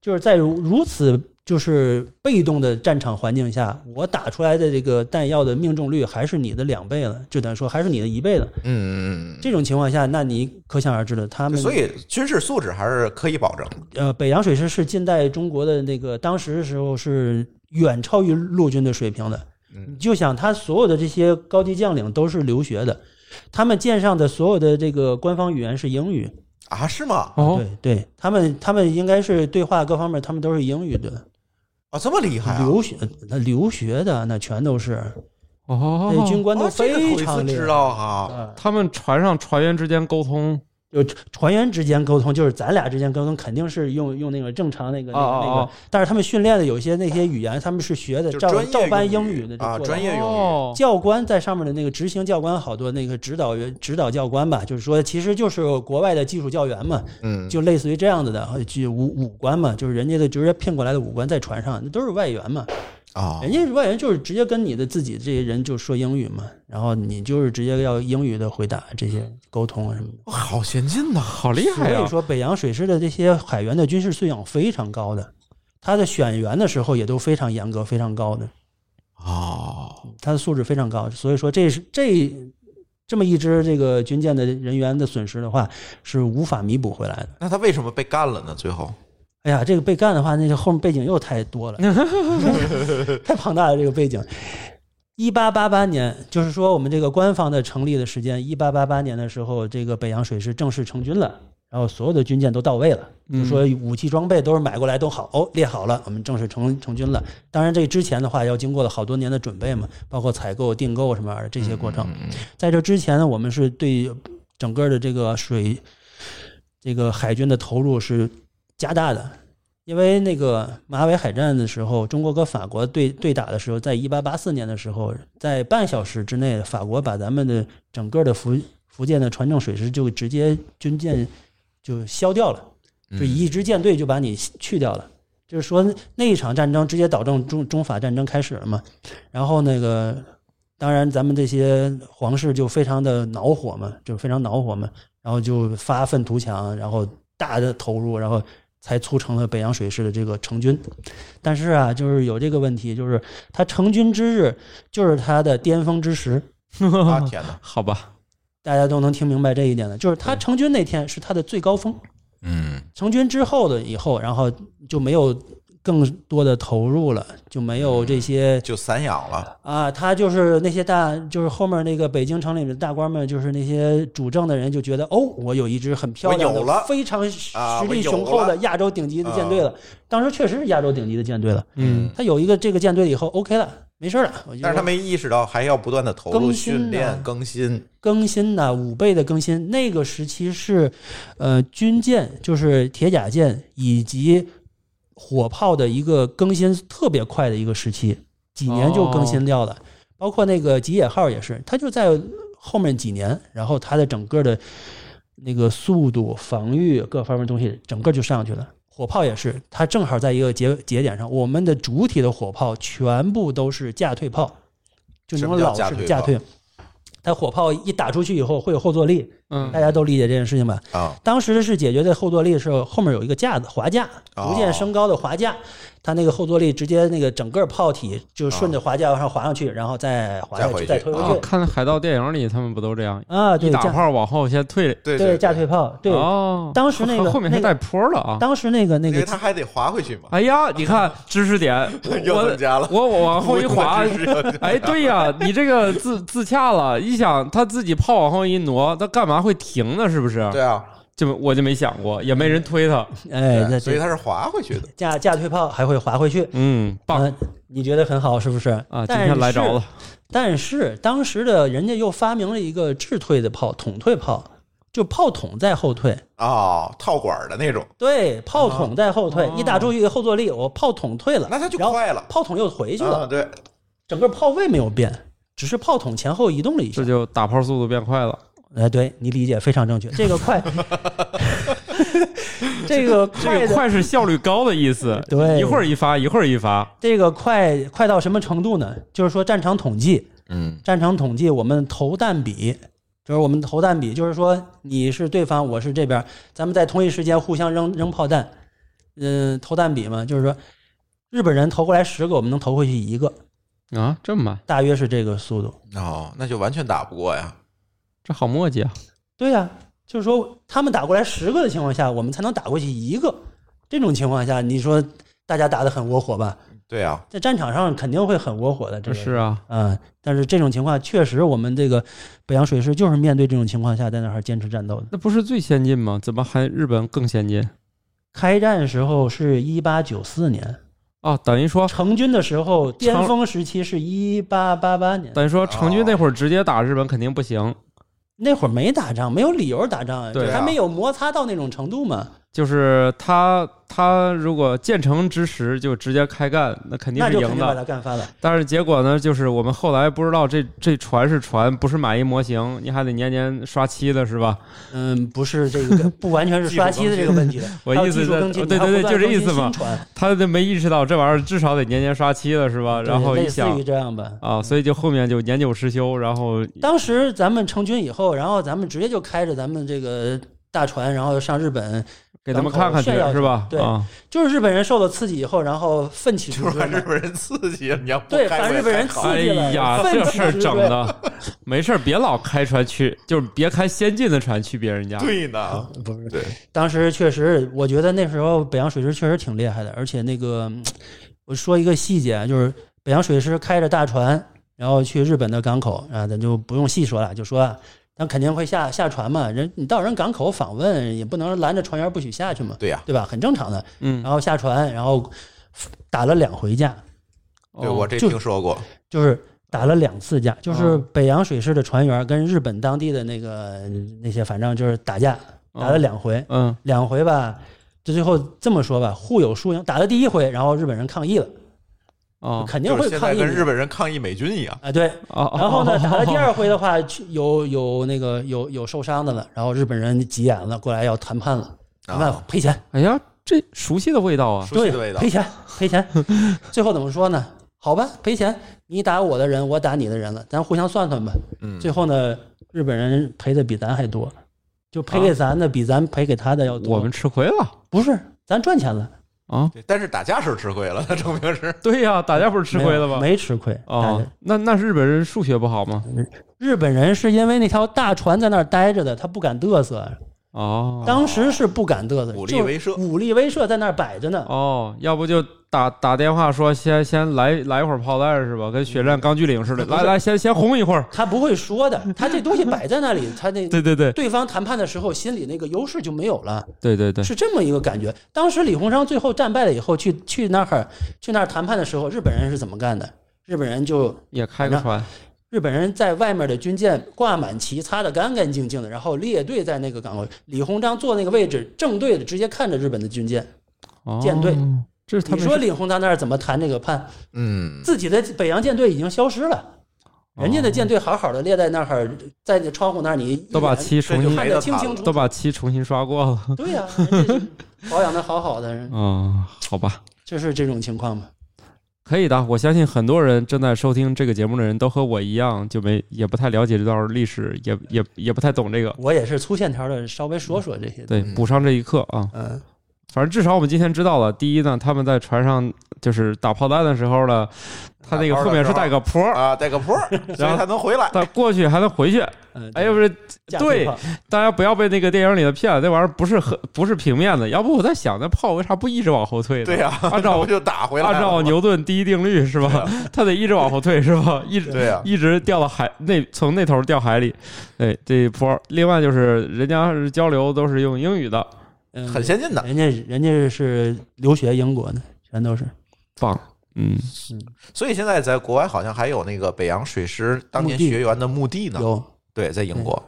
就是在如如此就是被动的战场环境下，我打出来的这个弹药的命中率还是你的两倍了，就等于说还是你的一倍了。嗯嗯嗯这种情况下，那你可想而知了，他嗯，们所以军事素质还是可以保证。呃，北洋水师是近代中国的那个当时的时候是远超于陆军的水平的。嗯你就想他所有的这些高级将领都是留学的，他们舰上的所有的这个官方语言是英语。啊，是吗？哦，对对，他们他们应该是对话各方面，他们都是英语的。啊，这么厉害啊！留学那留学的那全都是，哦，那军官都哦这个头非常厉害。知道哈。啊，他们船上船员之间沟通就船员之间沟通，就是咱俩之间沟通，肯定是用用那个正常那个那个那个但是他们训练的有些那些语言，他们是学的照照搬英语的啊，专业用语。哦，教官在上面的那个执行教官，好多那个指导员、指导教官吧，就是说，其实就是国外的技术教员嘛，嗯，就类似于这样子的，就武武官嘛，就是人家的直接聘过来的武官在船上，那都是外援嘛，啊，人家外援就是直接跟你的自己这些人就说英语嘛，然后你就是直接要英语的回答这些沟通啊什么的。好先进呐！好厉害呀！所以说，北洋水师的这些海员的军事素养非常高的，他的选员的时候也都非常严格、非常高的。哦，他的素质非常高，所以说这是这这么一支这个军舰的人员的损失的话，是无法弥补回来的。那他为什么被干了呢？最后哎呀，这个被干的话，那个后面背景又太多了，太庞大了。这个背景，一八八八年，就是说我们这个官方的成立的时间，一八八八年的时候，这个北洋水师正式成军了，然后所有的军舰都到位了，就说武器装备都是买过来都好，哦，列好了，我们正式成成军了。当然，这之前的话要经过了好多年的准备嘛，包括采购、订购什么玩意儿这些过程。嗯在这之前呢，我们是对整个的这个水这个海军的投入是加大的，因为那个马尾海战的时候，中国和法国对对打的时候，在一八八四年的时候，在半小时之内，法国把咱们的整个的福福建的船政水师就直接军舰就消掉了，就一支舰队就把你去掉了。就是说那一场战争直接导致中中法战争开始了嘛，然后那个当然咱们这些皇室就非常的恼火嘛，就非常恼火嘛，然后就发愤图强，然后大的投入，然后才促成了北洋水师的这个成军。但是啊，就是有这个问题，就是他成军之日就是他的巅峰之时，啊 天哪，好吧，大家都能听明白这一点的，就是他成军那天是他的最高峰。嗯成军之后的以后，然后就没有更多的投入了，就没有这些就散养了。啊，他就是那些大，就是后面那个北京城里面的大官们，就是那些主政的人就觉得，哦，我有一支很漂亮的有了、非常实啊力雄厚的亚洲顶级的舰队了。当时确实是亚洲顶级的舰队了。嗯，他有一个这个舰队以后，OK 了，没事了。但是他没意识到还要不断的投入更训练更新。更新呢，五倍的更新。那个时期是，呃，军舰就是铁甲舰以及火炮的一个更新特别快的一个时期，几年就更新掉了。包括那个吉野号也是，它就在后面几年，然后它的整个的那个速度、防御各方面东西，整个就上去了。火炮也是，它正好在一个节节点上，我们的主体的火炮全部都是架退炮，就那什么叫种老式的架退。它火炮一打出去以后会有后坐力，嗯大家都理解这件事情吧？啊，当时是解决这后坐力的时候，后面有一个架子滑架，哦逐渐升高的滑架，它那个后坐力直接那个整个炮体就顺着滑架往上滑上去，然后再滑下去，再回去啊，再推回去看海盗电影里他们不都这样？啊，对，打架炮往后先退，对对架退炮，对，哦，当时那个后面还带坡了啊！当时那个那个因为他还得滑回去嘛，哎呀，你看知识点，又我增加了。我我往后一滑 哎，对呀，你这个自自洽了。一想他自己炮往后一挪，他干嘛会停呢？是不是？对啊，就我就没想过，也没人推它。哎，那所以它是滑回去的。架架退炮还会滑回去，嗯，棒嗯，你觉得很好是不是？啊！今但是天来着了。但是当时的人家又发明了一个制退的炮，筒退炮，就炮筒在后退。哦，套管的那种，对，炮筒在后退，哦一打出去一个后坐力，我炮筒退了，那它就快了。炮筒又回去啊，了，对，整个炮位没有变，只是炮筒前后移动了一下这。就打炮速度变快了。哎，对你理解非常正确，这个快，这个这个快，快是效率高的意思，对一会儿一发，一会儿一发。这个快快到什么程度呢？就是说战场统计，嗯战场统计，我们投弹比，就是我们投弹比，就是说你是对方，我是这边，咱们在同一时间互相扔扔炮弹，嗯，投弹比嘛，就是说日本人投过来十个，我们能投回去一个，啊，这么慢，大约是这个速度。哦，那就完全打不过呀。这好磨叽啊！对呀、就是说他们打过来十个的情况下，我们才能打过去一个。这种情况下，你说大家打得很窝火吧？对啊，在战场上肯定会很窝火的。这个是啊，嗯，但是这种情况确实，我们这个北洋水师就是面对这种情况下，在那儿坚持战斗的。那不是最先进吗？怎么还日本更先进？开战时候是一八九四年，哦，等于说，成军的时候巅峰时期是一八八八年。等于说成军那会儿直接打日本肯定不行，那会儿没打仗，没有理由打仗啊，还没有摩擦到那种程度嘛。就是他他如果建成之时就直接开干，那肯定那就肯定把是赢的。他干翻了。但是结果呢，就是我们后来不知道这这船是船，不是买一模型，你还得年年刷漆的是吧？嗯，不是这个，不完全是刷漆的这个问题的。我意思是技术更新，对对对就这意思嘛他都没意识到这玩意儿至少得年年刷漆的是吧？然后一类似于这样吧。啊，所以就后面就年久失修，然后当时咱们成军以后，然后咱们直接就开着咱们这个大船，然后上日本，给他们看看去炫耀是吧？对啊，就是日本人受了刺激以后，然后奋起直就是。日本人刺激，你要不对把日本人刺激了哎呀，这事儿整的，没事儿别老开船去，就是别开先进的船去别人家。对呢，不是，对，当时确实，我觉得那时候北洋水师确实挺厉害的，而且那个，嗯我说一个细节啊，就是北洋水师开着大船，然后去日本的港口啊，咱就不用细说了，就说啊，他肯定会下下船嘛，人你到人港口访问，也不能拦着船员不许下去嘛，对呀，对吧？很正常的。嗯，然后下船，然后打了两回架，哦对我这就听说过，就是打了两次架，就是哦北洋水师的船员跟日本当地的那个那些，反正就是打架，打了两回。嗯两回吧，就最后这么说吧，互有输赢。打了第一回，然后日本人抗议了，哦肯定会抗议跟日本人抗议美军一样，啊，对。哦，然后呢，哦打了第二回的话，有有那个有有受伤的了，然后日本人急眼了，过来要谈判了，谈判啊赔钱，哎呀，这熟悉的味道啊！对熟悉的味，道赔钱赔钱。最后怎么说呢？好吧，赔钱，你打我的人，我打你的人了，咱互相算算吧。嗯，最后呢，日本人赔的比咱还多，就赔给咱的比咱赔给他的要多。我们吃亏了不是，咱赚钱了。啊！对但是打架是吃亏了，那 证明是对呀，打架不是吃亏了吗？没吃亏。啊，那那是日本人数学不好吗？日本人是因为那条大船在那儿待着的，他不敢嘚瑟。哦，当时是不敢嘚瑟，武力威慑武力威慑在那儿摆着呢。哦，要不就打打电话说先先来来一会儿炮弹是吧？跟血战钢锯岭似的，来来先先轰一会儿。他不会说的，他这东西摆在那里，他那对对对对方谈判的时候心里那个优势就没有了，对对对，是这么一个感觉。当时李鸿章最后战败了以后，去去那儿去那儿谈判的时候，日本人是怎么干的？日本人就也开个船。日本人在外面的军舰挂满旗，擦得干干净净的，然后列队在那个港口。李鸿章坐那个位置，正对着，直接看着日本的军舰。哦舰队，这是他们你说李鸿章那儿怎么谈这个判？嗯，自己的北洋舰队已经消失了，人家的舰队好好的列在那儿，在那窗户那儿，你都把眼漆重新这就没看得清清楚楚。都把漆重新刷过了。对呀、保养的好好的，嗯，好吧，就是这种情况嘛。可以的。我相信很多人正在收听这个节目的人都和我一样，就没也不太了解这段历史，也也也不太懂这个。我也是粗线条的，稍微说说这些。对，嗯补上这一课啊。嗯，反正至少我们今天知道了，第一呢，他们在船上就是打炮弹的时候呢，他那个后面是带个坡儿，啊，带个坡儿，所以他能回来。他过去还能回去。嗯哎，要不是对大家不要被那个电影里的骗了，那玩意儿不是很不是平面的。要不我在想，那炮为啥不一直往后退呢？对呀，按照 那不就打回来按照牛顿第一定律是吧？它得一直往后退是吧？一直对呀，一直掉到海那从那头掉海里，对这一波。另外就是人家交流都是用英语的，嗯很先进的。人家人家是留学英国的，全都是。棒。嗯，所以现在在国外好像还有那个北洋水师当年学员的墓地呢。有对，在英国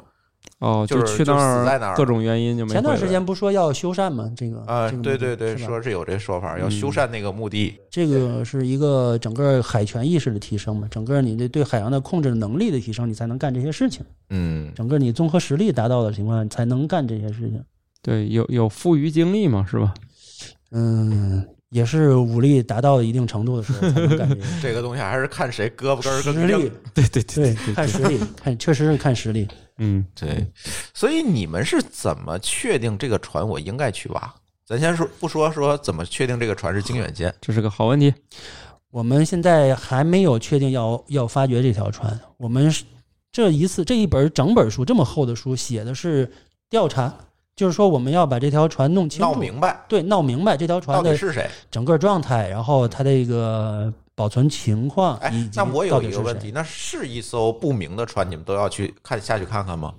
哦，就是去那儿儿各种原因就没前段时间不说要修缮吗？这个啊，对对对，说是有这说法，要嗯修缮那个墓地。这个是一个整个海权意识的提升嘛，整个你的对海洋的控制能力的提升，你才能干这些事情。嗯，整个你综合实力达到的情况，才能干这些事情。对有有富余精力嘛，是吧？嗯，也是武力达到一定程度的时候才能干 这个东西还是看谁胳膊根儿实更硬力。对对对，对，看实力，看确实是看实力。嗯，对，所以你们是怎么确定这个船我应该去挖？咱先说不说说怎么确定这个船是经远舰？这是个好问题。我们现在还没有确定要要发掘这条船。我们是这一次这一本整本书这么厚的书写的是调查，就是说我们要把这条船弄清楚，闹明白对，闹明白这条船的是谁？整个状态，然后它的一个保存情况，那我有一个问题，那是一艘不明的船，你们都要去看下去看看吗？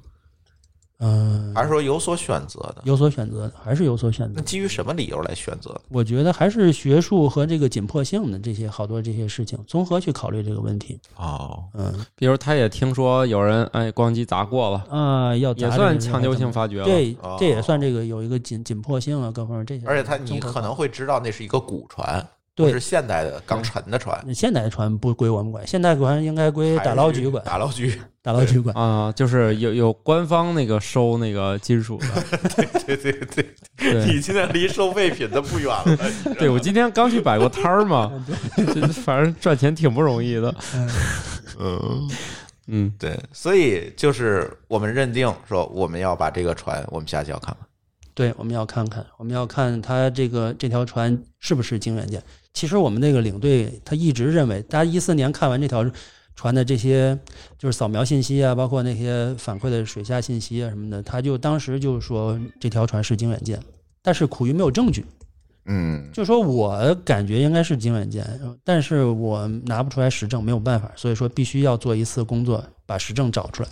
嗯、还是说有所选择的？有所选择的，还是有所选择那。基于什么理由来选择？我觉得还是学术和这个紧迫性的这些好多这些事情综合去考虑这个问题。哦，嗯比如他也听说有人哎光机砸过了，啊，要也算抢救性发掘了。对哦，这也算这个有一个紧紧迫性啊，各方面这些。而且他你可能会知道那是一个古船，不对是现代的刚沉的船。现代船不归我们管，现代船应该归打捞局管，打捞局，打捞局管。啊、就是有有官方那个收那个金属的，对对对，对你现在离收废品的不远了。对，我今天刚去摆过摊儿嘛，这反正赚钱挺不容易的。嗯，嗯，对，所以就是我们认定说我们要把这个船，我们下去要看看。对，我们要看看，我们要看它这个这条船是不是经远舰。其实我们那个领队他一直认为，大家一四年看完这条船的这些就是扫描信息啊，包括那些反馈的水下信息啊什么的，他就当时就说这条船是经远舰，但是苦于没有证据，嗯，就说我感觉应该是经远舰，但是我拿不出来实证，没有办法，所以说必须要做一次工作，把实证找出来。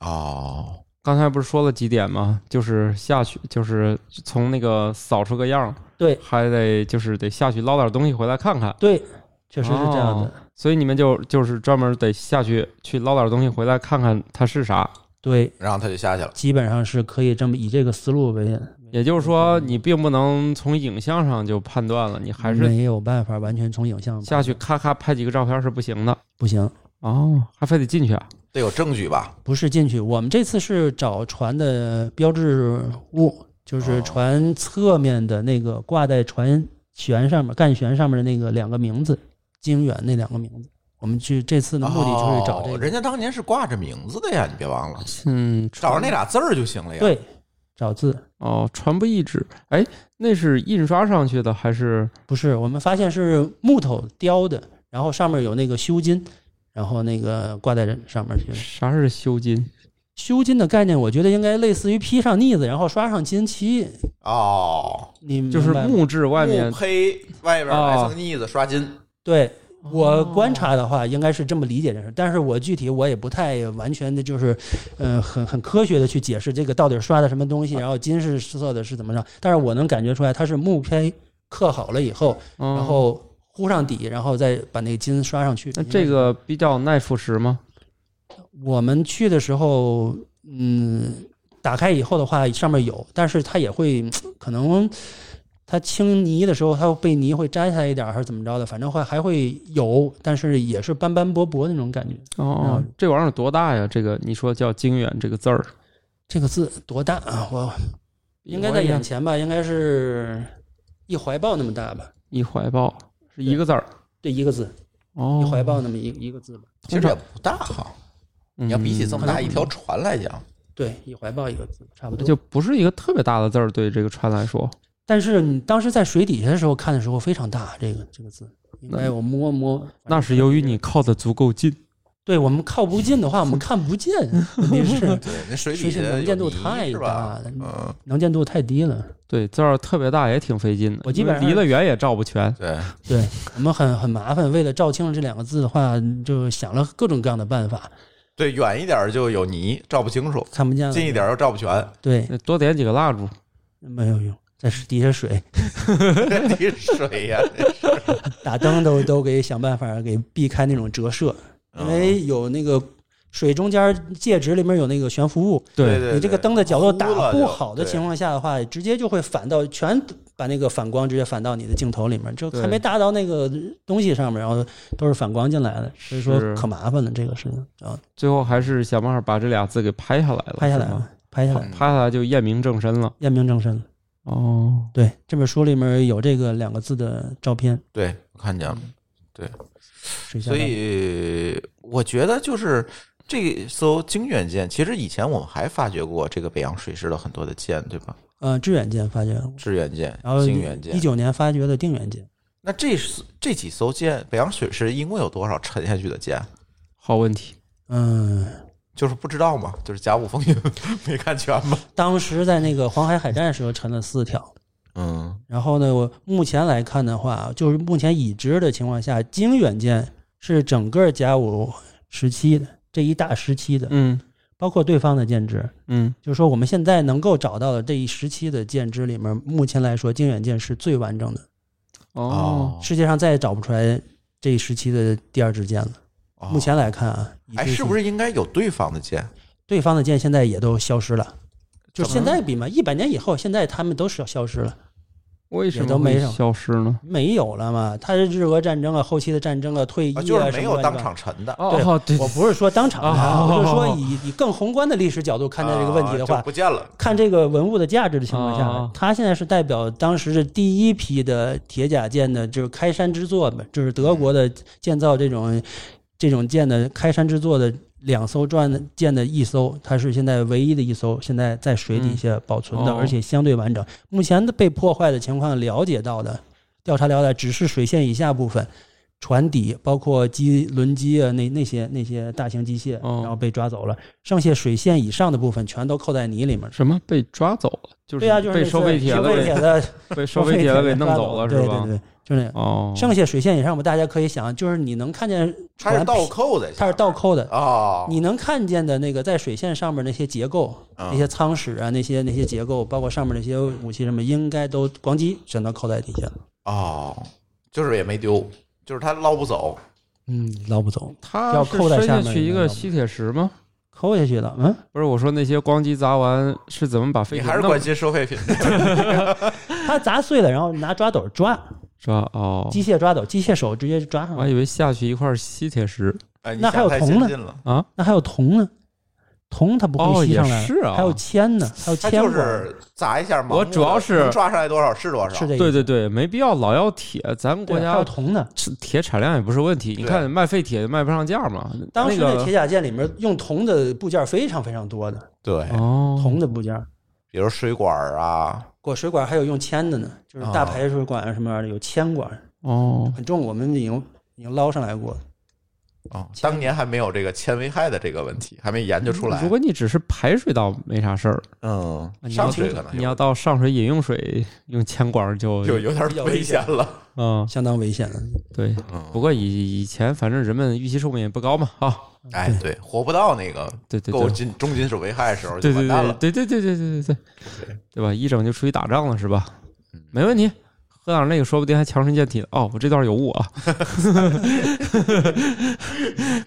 哦，刚才不是说了几点吗？就是下去，就是从那个扫出个样儿，对还得就是得下去捞点东西回来看看。对，确实是这样的。哦所以你们就就是专门得下去去捞点东西回来看看它是啥。对，然后他就下去了。基本上是可以这么以这个思路为，也就是说，你并不能从影像上就判断了，你还是没有办法完全从影像下去咔咔拍几个照片是不行的。不行，哦，还非得进去啊？得有证据吧？不是进去。我们这次是找船的标志物，就是哦船侧面的那个挂在船舷上面、干舷上面的那个两个名字，经远那两个名字。我们去这次的目的就是找这个，哦人家当年是挂着名字的呀，你别忘了，嗯，找着那俩字儿就行了呀。，对，找字。哦，船不一致。哎，那是印刷上去的还是？不是，我们发现是木头雕的，然后上面有那个修金，然后那个挂在这上面去。啥是修金？修金的概念，我觉得应该类似于披上腻子，然后刷上金漆。哦，你就是木质外面木胚外边来层腻子刷金。对我哦观察的话，应该是这么理解这事，但是我具体我也不太完全的，就是，嗯、很很科学的去解释这个到底刷的什么东西，然后金是色的是怎么着，但是我能感觉出来它是木胚刻好了以后，然然后糊上底，然后再把那个金刷上去。那这个比较耐腐蚀吗？我们去的时候，嗯，打开以后的话，上面有，但是它也会可能它清泥的时候，它被泥会粘下来一点，还是怎么着的，反正会还会有，但是也是斑斑驳驳那种感觉。哦嗯，这玩意儿多大呀？这个你说叫经远这个字儿，这个字多大啊？我应该在眼前吧，应该是一怀抱那么大吧？一怀抱是一个字儿。这一个字，哦，一怀抱那么一一个字吧？其实也不大哈，嗯，你要比起这么大嗯一条船来讲，对，一怀抱一个字，差不多。就不是一个特别大的字儿，对这个船来说。但是你当时在水底下的时候看的时候非常大，这个这个字，应该我摸摸。那是由于你靠的足够近。对我们靠不近的话，我们看不见。问题是对，那水底水性能见度太大了？嗯，能见度太低了。对，字儿特别大也挺费劲的，我基本上离得远也照不全。对，对我们很很麻烦，为了照清楚这两个字的话，就想了各种各样的办法，对，远一点就有泥，照不清楚；看不见了。近一点又照不全。对，多点几个蜡烛。没有用，在底下水 滴水呀，打灯都都给想办法给避开那种折射，因为有那个水中间介质里面有那个悬浮物，对对，你这个灯的角度打不好的情况下的话，直接就会反到全把那个反光直接反到你的镜头里面，就还没打到那个东西上面，然后都是反光进来的，所以说可麻烦了这个事情啊，最后还是想办法把这俩字给拍下来了，拍下来了，拍下来嗯了，拍下来就验明正身了。验明正身了。哦，对，这本书里面有这个两个字的照片，对，我看见了。对所以我觉得就是这艘经远舰，其实以前我们还发掘过这个北洋水师的很多的舰，对吧？呃，致远舰发掘，致远舰、然后经远舰一。九年发掘的定远舰。那这是这几艘舰，北洋水师一共有多少沉下去的舰？好问题。嗯，就是不知道嘛，就是甲午风云 没看全嘛。当时在那个黄海海战时候沉了四条。嗯然后呢，我目前来看的话，就是目前已知的情况下，经远舰是整个甲午时期的这一大时期的，嗯包括对方的剑支。嗯就是说，我们现在能够找到的这一时期的剑支里面，目前来说，经远剑是最完整的，哦，世界上再也找不出来这一时期的第二支舰了。哦目前来看啊，已哎，是不是应该有对方的剑？对方的剑现在也都消失了？就现在比嘛，一百年以后，现在他们都是消失了。为什么都没什么消失呢？没有了嘛？他是日俄战争啊，后期的战争啊，退役啊，啊，就是没有当场沉的。对哦哦，对，我不是说当场的，哦我是说以以更宏观的历史角度看待这个问题的啊就话，不见了。看这个文物的价值的情况下哦，它现在是代表当时的第一批的铁甲舰的，就是开山之作嘛，就是德国的建造这种这种舰的开山之作的两艘船舰的一艘，它是现在唯一的一艘，现在在水底下保存的，嗯哦而且相对完整。目前的被破坏的情况了解到的调查了解，只是水线以下部分。船底包括机轮机啊，那那些那些大型机械，哦。然后被抓走了，剩下水线以上的部分全都扣在泥里面。什么？被抓走了？就是对呀、就是被收废铁收了，给废铁的，被收废铁了 给弄走了，是吧？对对对，就是那。哦，剩下水线以上我们，大家可以想，就是你能看见船它是倒扣的，它是倒扣的，哦，你能看见的那个在水线上面那些结构，啊。那些舱室啊，那些那些结构，包括上面那些武器什么，应该都咣叽全都扣在底下了。哦，就是也没丢，就是它捞不走。嗯，捞不走，它是要扣在伸下面去一个吸铁石吗？扣下去了。嗯，不是，我说那些光机砸完是怎么把废还是关心收废品？它砸碎了，然后拿抓斗抓，是吧？哦，机械抓斗，机械手直接就抓上了。我还以为下去一块吸铁石哎，那还有铜呢进了，啊，那还有铜呢，铜它不哦会吸上来，也是啊还有铅呢，还有铅管。就是砸一下嘛。我主要是能抓上来多少是多少。对对对，没必要老要铁，咱们国家，还有铜呢。铁产量也不是问题。你看卖废铁卖不上价嘛，当时那铁甲舰里面用铜的部件非常非常多的，对，哦，铜的部件，比如水管啊，过水管还有用铅的呢，就是大排水管啊什么玩意儿的有铅管，哦，很重，我们已经已经捞上来过。哦，当年还没有这个铅危害的这个问题，还没研究出来如。果你只是排水倒没啥事儿，嗯，你上水可能你要到上水饮用水用铅管就就有点危危险险了。嗯相当危险了。对。嗯，不过以以前反正人们预期寿命也不高嘛啊，哎，对，活不到那个对对对。够金重金属危害的时候就对对完蛋了。对对对对对对对对对，对吧？一整就出去打仗了是吧嗯？没问题，喝点那个说不定还强身健体。哦，我这段有误啊，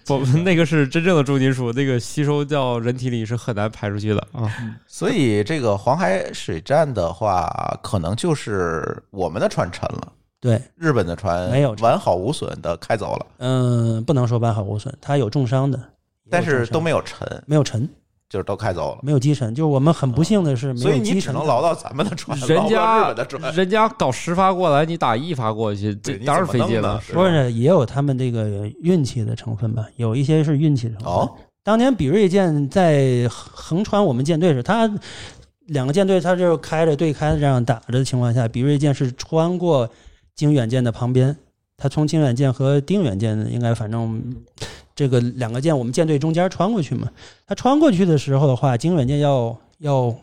我们，那个是真正的重金属，那个吸收到人体里是很难排出去的啊。所以这个黄海水战的话，可能就是我们的船沉了，对，日本的船没有完好无损的开走了，嗯，不能说完好无损，它有重伤的，但是都没有有沉，没有沉，就是都开走了。没有击沉，就是我们很不幸的是没所以你只有击沉的。能捞到咱们的船，人家日本的船。人家搞十发过来，你打一发过去，这当然费劲了。说是也有他们这个运气的成分吧，有一些是运气的成分。哦，当年比瑞舰在横穿我们舰队时，他两个舰队他就开着对开这样打着的情况下，比瑞舰是穿过经远舰的旁边，他从经远舰和定远舰应该反正这个两个舰我们舰队中间穿过去嘛。他穿过去的时候的话，精软舰要要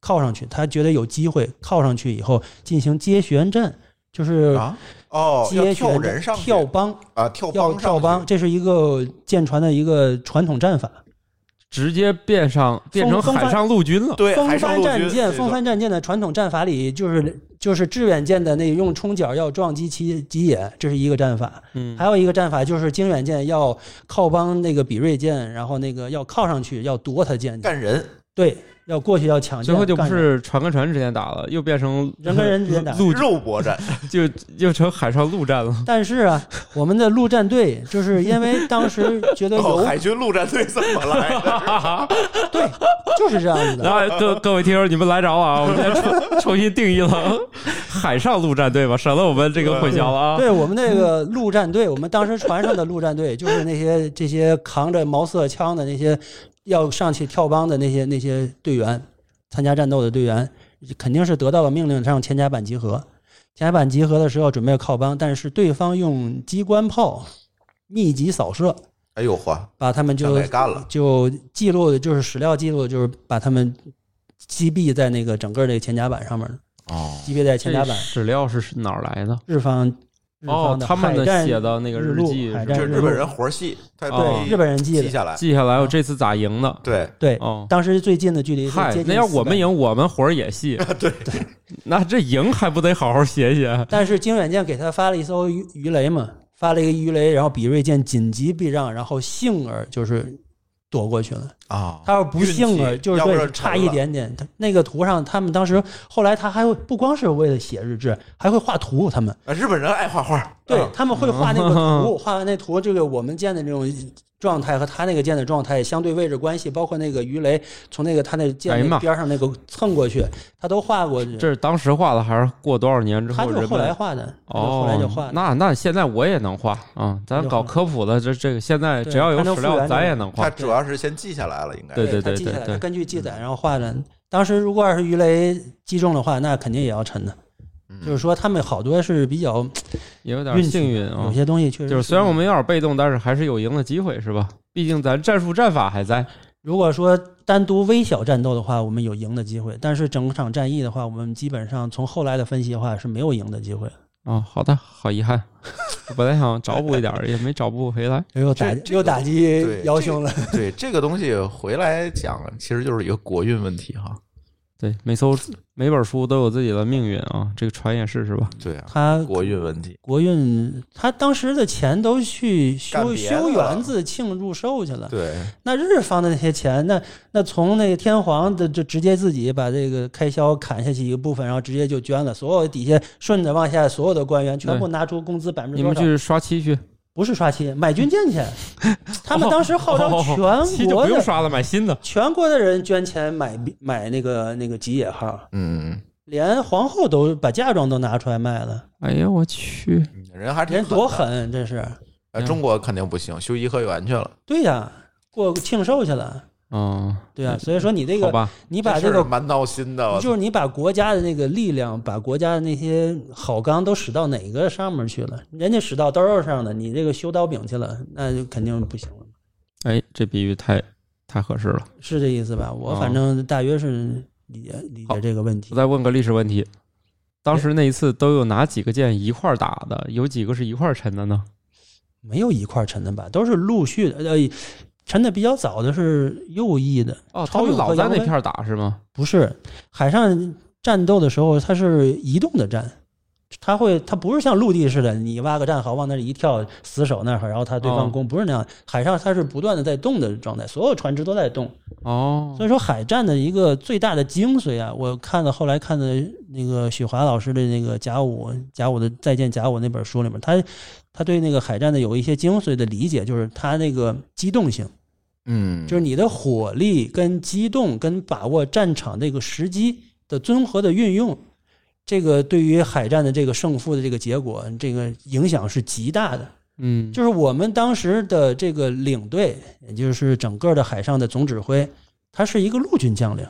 靠上去，他觉得有机会靠上去以后进行接旋战，就是啊，哦，接旋战人上跳帮，啊，跳要帮上跳帮，这是一个舰船的一个传统战法。直接变上变成海上陆军了。对，风海上陆军帆战舰，这个风帆战舰的传统战法里，就是就是致远舰的那用冲角要撞击其击野，这是一个战法。嗯还有一个战法就是经远舰要靠帮那个比瑞舰，然后那个要靠上去要夺他舰，干人，对，要过去要抢舰，最后就不是船跟船之间打了，又变成人跟人之间打陆肉搏战，就又成海上陆战了。但是啊，我们的陆战队就是因为当时觉得哦，有海军陆战队怎么来的？对，就是这样子的。然后各各位听友，你们来着了啊！我们重重新定义了海上陆战队吧，省得我们这个混淆了啊。对我们那个陆战队，我们当时船上的陆战队，就是那些这些扛着毛瑟枪的那些要上去跳帮的那些那些队员，参加战斗的队员，肯定是得到了命令让千甲板集合。千甲板集合的时候准备靠帮，但是对方用机关炮密集扫射，哎呦嚯，把他们就干了。就记录的就是史料记录就是把他们击毙在那个整个这个前甲板上面哦，击毙在前甲板。史料是哪儿来的？日方。哦，他们的写的那个日记，就日本人活细，对日本人记记下来，记下来我这次咋赢的？对。对，哦，当时最近的距离嗨，那要我们赢，我们活儿也细，对。对，那这赢还不得好好写写？但是经远舰给他发了一艘鱼鱼雷嘛，发了一个鱼雷，然后比瑞舰紧急避让，然后幸而就是。躲过去了啊！他要不幸啊，就是对差一点点。他那个图上，他们当时后来他还会不光是为了写日志，还会画图。他们日本人爱画画，对他们会画那个图，画完那图，这个我们见的这种。状态和他那个舰的状态相对位置关系，包括那个鱼雷从那个他那舰边上那个蹭过去，他都画过去。这是当时画的还是过多少年之后？他是后来画的，哦，后来就画。那那现在我也能画啊！咱搞科普的，这这个现在只要有史料，咱也能画。他主要是先记下来了，应该对对对对对，根据记载然后画的。当时如果要是鱼雷击中的话，那肯定也要沉的。就是说，他们好多是比较有点幸运啊，有些东西确实就是虽然我们有点被动，但是还是有赢的机会，是吧？毕竟咱战术战法还在。如果说单独微小战斗的话，我们有赢的机会；但是整场战役的话，我们基本上从后来的分析的话是没有赢的机会。哦，好的，好遗憾，我 本来想找补一点，也没找补回来，又打又打击姚兄了。对这个东西回来讲，其实就是一个国运问题哈。对，每艘每本书都有自己的命运啊，这个船也是是吧？对啊，他国运问题，国运，他当时的钱都去修修园子、庆祝寿去了。对，那日方的那些钱，那那从那个天皇的就直接自己把这个开销砍下去一个部分，然后直接就捐了，所有底下顺着往下，所有的官员全部拿出工资百分之多少？你们去刷漆去。不是刷漆，买军舰去。他们当时号召全国的不用刷了，买新的。全国的人捐钱买买那个那个吉野号，嗯，连皇后都把嫁妆都拿出来卖了。哎呀，我去，人还人多狠，这是。中国肯定不行，修颐和园去了。对呀，过庆寿去了。嗯，对啊，所以说你这个，你把这个蛮闹心的，就是你把国家的那个力量，把国家的那些好钢都使到哪个上面去了？人家使到刀刃上了，你这个修刀柄去了，那就肯定不行了。哎，这比喻太太合适了，是这意思吧？我反正大约是理解理解这个问题。我再问个历史问题，当时那一次都有哪几个舰一块打的？有几个是一块沉的呢？没有一块沉的吧？都是陆续的。呃。沉的比较早的是右翼的哦，他们老在那片打是吗？不是，海上战斗的时候它是移动的战，它会它不是像陆地似的，你挖个战壕往那里一跳，死守那儿，然后他对方攻，不是那样。海上它是不断的在动的状态，所有船只都在动。哦，所以说海战的一个最大的精髓啊，我看了后来看的那个许华老师的那个甲午甲午的再见甲午那本书里面，他他对那个海战的有一些精髓的理解，就是他那个机动性。嗯，就是你的火力跟机动跟把握战场这个时机的综合的运用，这个对于海战的这个胜负的这个结果，这个影响是极大的。嗯，就是我们当时的这个领队，也就是整个的海上的总指挥，他是一个陆军将领。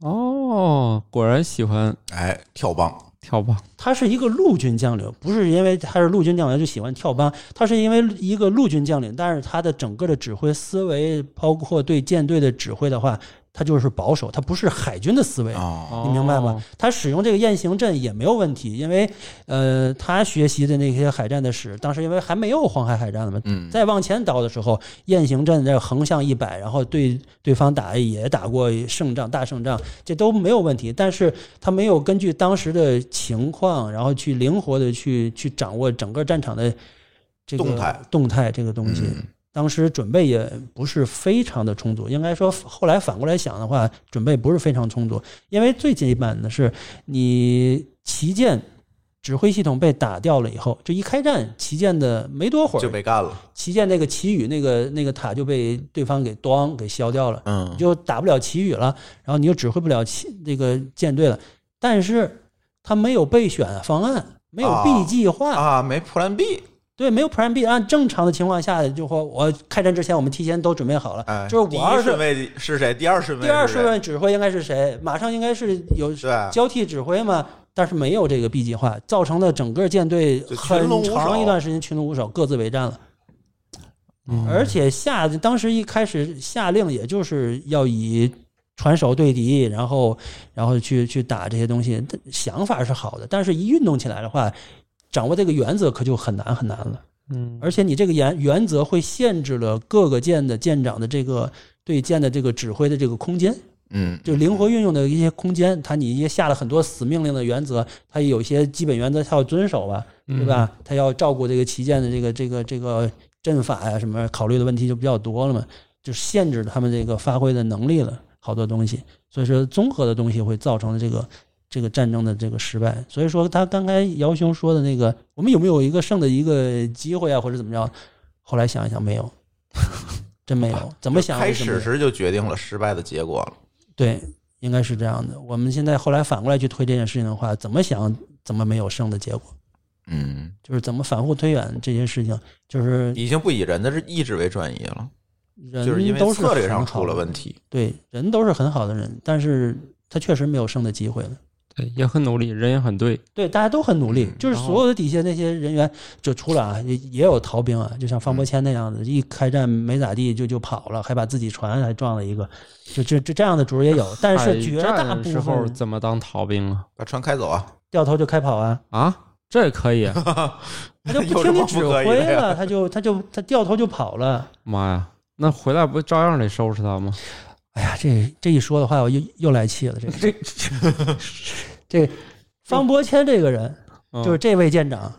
哦，果然喜欢哎跳棒。跳帮，他是一个陆军将领，不是因为他是陆军将领就喜欢跳帮，他是因为一个陆军将领，但是他的整个的指挥思维，包括对舰队的指挥的话。他就是保守，他不是海军的思维，你明白吗？他使用这个雁行阵也没有问题，因为呃，他学习的那些海战的史，当时因为还没有黄海海战呢嘛，再往前倒的时候，雁行阵这横向一摆，然后对对方打也打过胜仗、大胜仗，这都没有问题。但是他没有根据当时的情况，然后去灵活的去去掌握整个战场的这个动态动态这个东西。当时准备也不是非常的充足，应该说后来反过来想的话，准备不是非常充足。因为最基本的是，你旗舰指挥系统被打掉了以后，这一开战，旗舰的没多会儿就被干了。旗舰那个旗语那个那个塔就被对方给咣给消掉了，嗯，就打不了旗语了，然后你就指挥不了旗这个舰队了。但是他没有备选方案，没有 B 计划啊，没 Plan B。对，没有 Plan B。按正常的情况下，就说我开战之前，我们提前都准备好了。哎，就是第我要是一顺位是谁？第二顺位第二顺位指挥应该是谁？马上应该是有交替指挥嘛。但是没有这个 B 计划，造成了整个舰队很长一段时间群龙无首，各自为战了。嗯而且下当时一开始下令，也就是要以传手对敌，然后然后去去打这些东西，想法是好的，但是一运动起来的话，掌握这个原则可就很难很难了。嗯，而且你这个原原则会限制了各个舰的舰长的这个对舰的这个指挥的这个空间，嗯，就灵活运用的一些空间。他你也下了很多死命令的原则，他有一些基本原则他要遵守吧，对吧？他要照顾这个旗舰的这个这个这个阵法呀，什么考虑的问题就比较多了嘛，就限制他们这个发挥的能力了，好多东西。所以说，综合的东西会造成这个这个战争的这个失败。所以说，他刚才姚兄说的那个，我们有没有一个胜的一个机会啊，或者怎么着？后来想一想，没有，真没有。怎么想开始时就决定了失败的结果了。对，应该是这样的。我们现在后来反过来去推这件事情的话，怎么想怎么没有胜的结果，嗯，就是怎么反复推演这些事情，就是已经不以人的意志为转移了，人就是因为策略上出了问题。对，人都是很好的人，但是他确实没有胜的机会了。对，也很努力，人也很对，对，大家都很努力嗯，就是所有的底下那些人员，就除了啊，也也有逃兵啊，就像方伯谦那样的，一开战没咋地就就跑了，还把自己船还撞了一个，就这这这样的主儿也有，但是绝大部分时候怎么当逃兵啊？把船开走啊！掉头就开跑啊，啊，这也可以？他就不听你指挥了，他就他就他掉头就跑了。妈呀，那回来不照样得收拾他吗？哎呀，这这一说的话，我又又来气了。这这这方伯谦这个人，嗯就是这位舰长，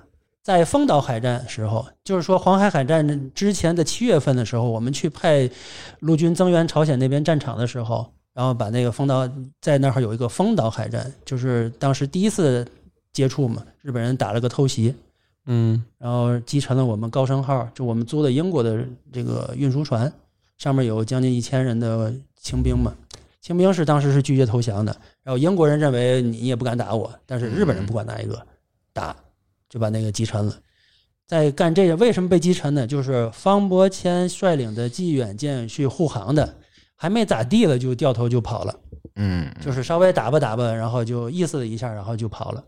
在丰岛海战时候，就是说黄海海战之前的七月份的时候，我们去派陆军增援朝鲜那边战场的时候，然后把那个丰岛在那儿有一个丰岛海战，就是当时第一次接触嘛，日本人打了个偷袭，嗯然后击沉了我们高升号，就我们租的英国的这个运输船，上面有将近一千人的清兵嘛。清兵是当时是拒绝投降的，然后英国人认为你也不敢打我，但是日本人不管哪一个打，就把那个击沉了。在干这个为什么被击沉呢？就是方伯谦率领的济远舰去护航的，还没咋地了就掉头就跑了。嗯，就是稍微打吧打吧，然后就意思了一下，然后就跑了，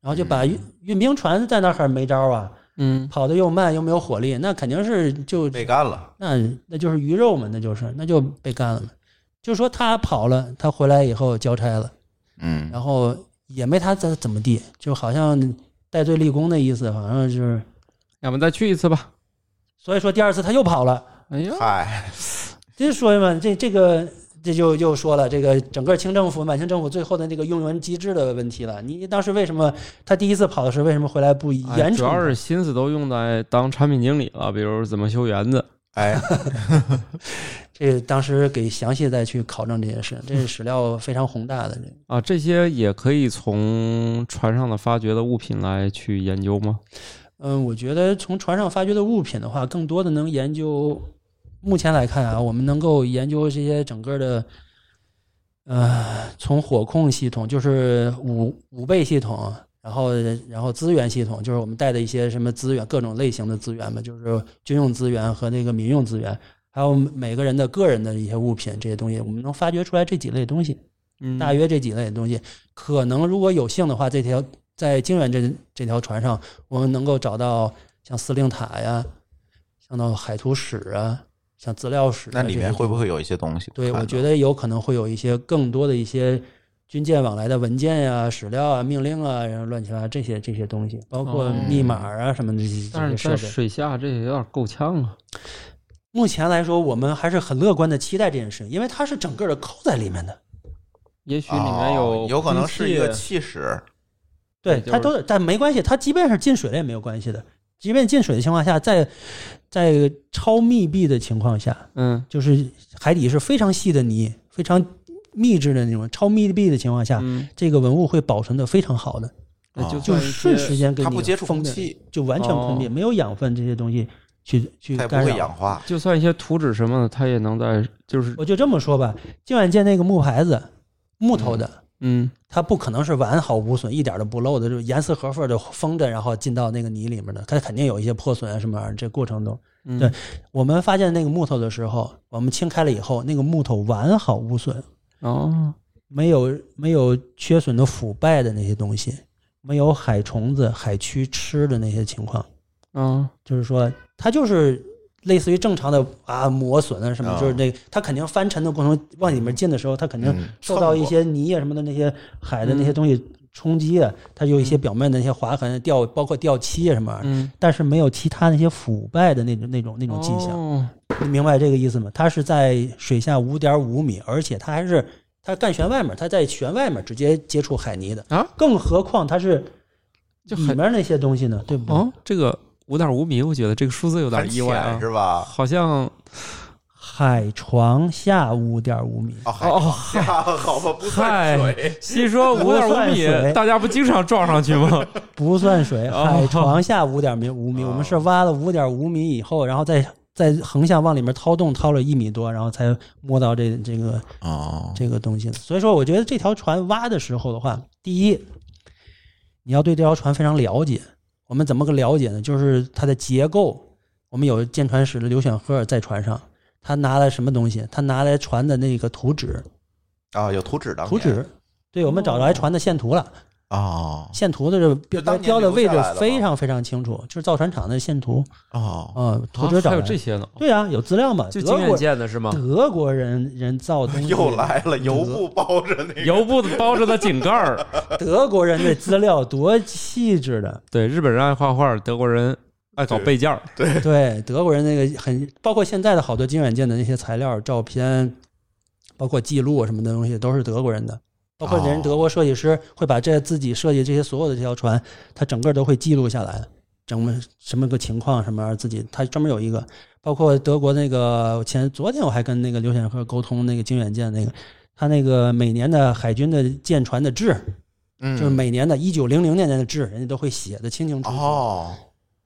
然后就把运运兵船在那儿没招啊，嗯跑得又慢又没有火力，那肯定是就被干了。那那就是鱼肉嘛，那就是那就被干了嘛。就说他跑了，他回来以后交差了，嗯，然后也没他怎怎么地，就好像戴罪立功的意思，好像就是，要不再去一次吧？所以说第二次他又跑了。哎呀，嗨，这说嘛，这这个这就又说了，这个整个清政府、满清政府最后的这个用人机制的问题了。你当时为什么他第一次跑的时候为什么回来不哎严惩他？主要是心思都用在当产品经理了，比如怎么修园子。哎，这当时给详细再去考证这件事，这是史料非常宏大的。这 个啊，这些也可以从船上的发掘的物品来去研究吗？嗯，我觉得从船上发掘的物品的话，更多的能研究。目前来看啊，我们能够研究这些整个的，呃，从火控系统，就是五五倍系统，然后然后资源系统，就是我们带的一些什么资源，各种类型的资源嘛，就是军用资源和那个民用资源，还有每个人的个人的一些物品这些东西，我们能发掘出来这几类东西。嗯大约这几类东西，可能如果有幸的话，这条在经远这这条船上，我们能够找到像司令塔呀，像到海图史啊，像资料史啊、那里面会不会有一些东西？对，我觉得得有可能会有一些更多的一些军舰往来的文件呀、史料啊、命令啊，然后乱七八糟这些这些东西，包括哦密码啊什么的但这些设备。是在水下这也有点够呛啊。目前来说，我们还是很乐观的期待这件事情，因为它是整个的扣在里面的。也许里面有哦有可能是一个气室。对，就是它都，但没关系，它即便是进水了也没有关系的。即便进水的情况下，在在超密闭的情况下，嗯就是海底是非常细的泥，非常密制的那种超密闭的情况下，嗯，这个文物会保存的非常好的，那就哦就瞬时间给你它不接触空气，就完全封闭，哦没有养分这些东西去去它不干扰。会氧化。就算一些图纸什么的，它也能在就是我就这么说吧，靖远见那个木牌子，木头的，嗯它不可能是完好无损，一点都不漏的，就严丝合缝的封着，然后进到那个泥里面的，它肯定有一些破损啊什么玩意儿，这过程中。嗯。对我们发现那个木头的时候，我们清开了以后，那个木头完好无损，哦。没有没有缺损的腐败的那些东西，没有海虫子、海蛆吃的那些情况，嗯就是说它就是类似于正常的啊磨损啊什么，啊。就是那个它肯定翻沉的过程往里面进的时候，它肯定嗯。受到一些泥啊什么的那些海的那些东西冲击啊，它有一些表面的那些划痕、掉，包括掉漆啊什么但是没有其他那些腐败的那种那种那种迹象。哦。你明白这个意思吗？它是在水下五点五米，而且它还是它干旋外面，它在旋外面直接接触海泥的。啊，更何况它是就很里面那些东西呢，对不对？哦，这个五点五米，我觉得这个数字有点意外啊，是吧？好像海床下五点五米，哦，哦好吧，不算水。细说 五点五米，大家不经常撞上去吗？不算水，哦海床下五点米五米，哦我们是挖了五点五米以后，然后再再横向往里面掏洞，掏了一米多，然后才摸到这这个哦，这个东西。所以说，我觉得这条船挖的时候的话，第一，你要对这条船非常了解。我们怎么个了解呢？就是它的结构。我们有舰船史的刘选赫在船上，他拿来什么东西？他拿来船的那个图纸，啊，有图纸的图纸。对，我们找来船的线图了。哦线图的这标标的位置非常非常清楚，就是造船厂的线图哦，啊，图纸啊还找来有这些呢，对啊，有资料嘛？就经验德国建的是吗？德国人人造东西 又来了，油布包着那个。油布包着的井盖儿。德国人的资料多细致的，对，日本人爱画画，德国人爱搞备件儿。对德国人那个很，包括现在的好多金软件的那些材料、照片，包括记录什么的东西，都是德国人的。包括人哦德国设计师会把这自己设计这些所有的这条船，他整个都会记录下来，整个什么个情况什么自己，他专门有一个。包括德国那个前昨天我还跟那个刘显赫沟通那个经远舰那个，他那个每年的海军的舰船的制，嗯，就是每年的一九零零年的制，人家都会写的清清楚楚。哦，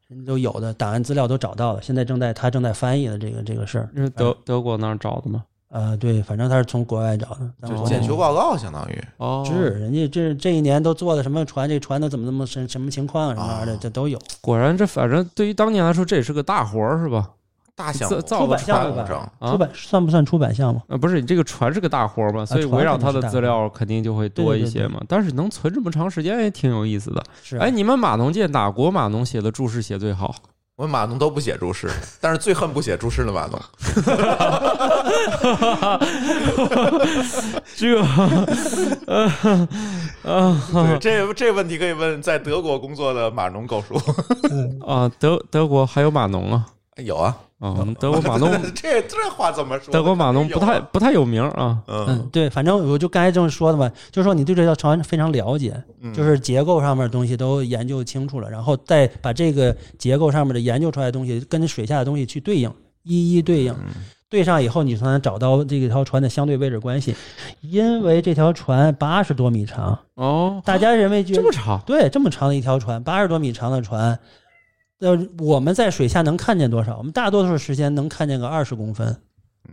人家都有的档案资料都找到了，现在正在他正在翻译的这个这个事儿。是德德国那儿找的吗？呃，对，反正他是从国外找的，咱就是检修报告，相当于哦，是人家这这一年都做的什么船，这船都怎么怎么什什么情况什么玩意儿的，哦这都有。果然这反正对于当年来说，这也是个大活儿，是吧？大项目造出版项目吧出版算不算出版项目？啊，不是你这个船是个大活儿嘛，所以围绕它的资料肯定就会多一些嘛。但是能存这么长时间也挺有意思的。是哎，你们码农界哪国码农写的注释写最好？我们码农都不写注释，但是最恨不写注释的码农。这，呃呃对，这这问题可以问在德国工作的码农高叔。啊，德德国还有码农啊有啊，嗯，德国马农 这这话怎么说？德国马农不太不太有名啊。嗯嗯，对，反正我就刚才这么说的嘛，就是说你对这条船非常了解，嗯就是结构上面的东西都研究清楚了，然后再把这个结构上面的研究出来的东西跟水下的东西去对应，一一对应。嗯对上以后，你才能找到这条船的相对位置关系。因为这条船八十多米长，哦，大家认为这么长对这么长的一条船，八十多米长的船，呃，我们在水下能看见多少？我们大多数时间能看见个二十公分、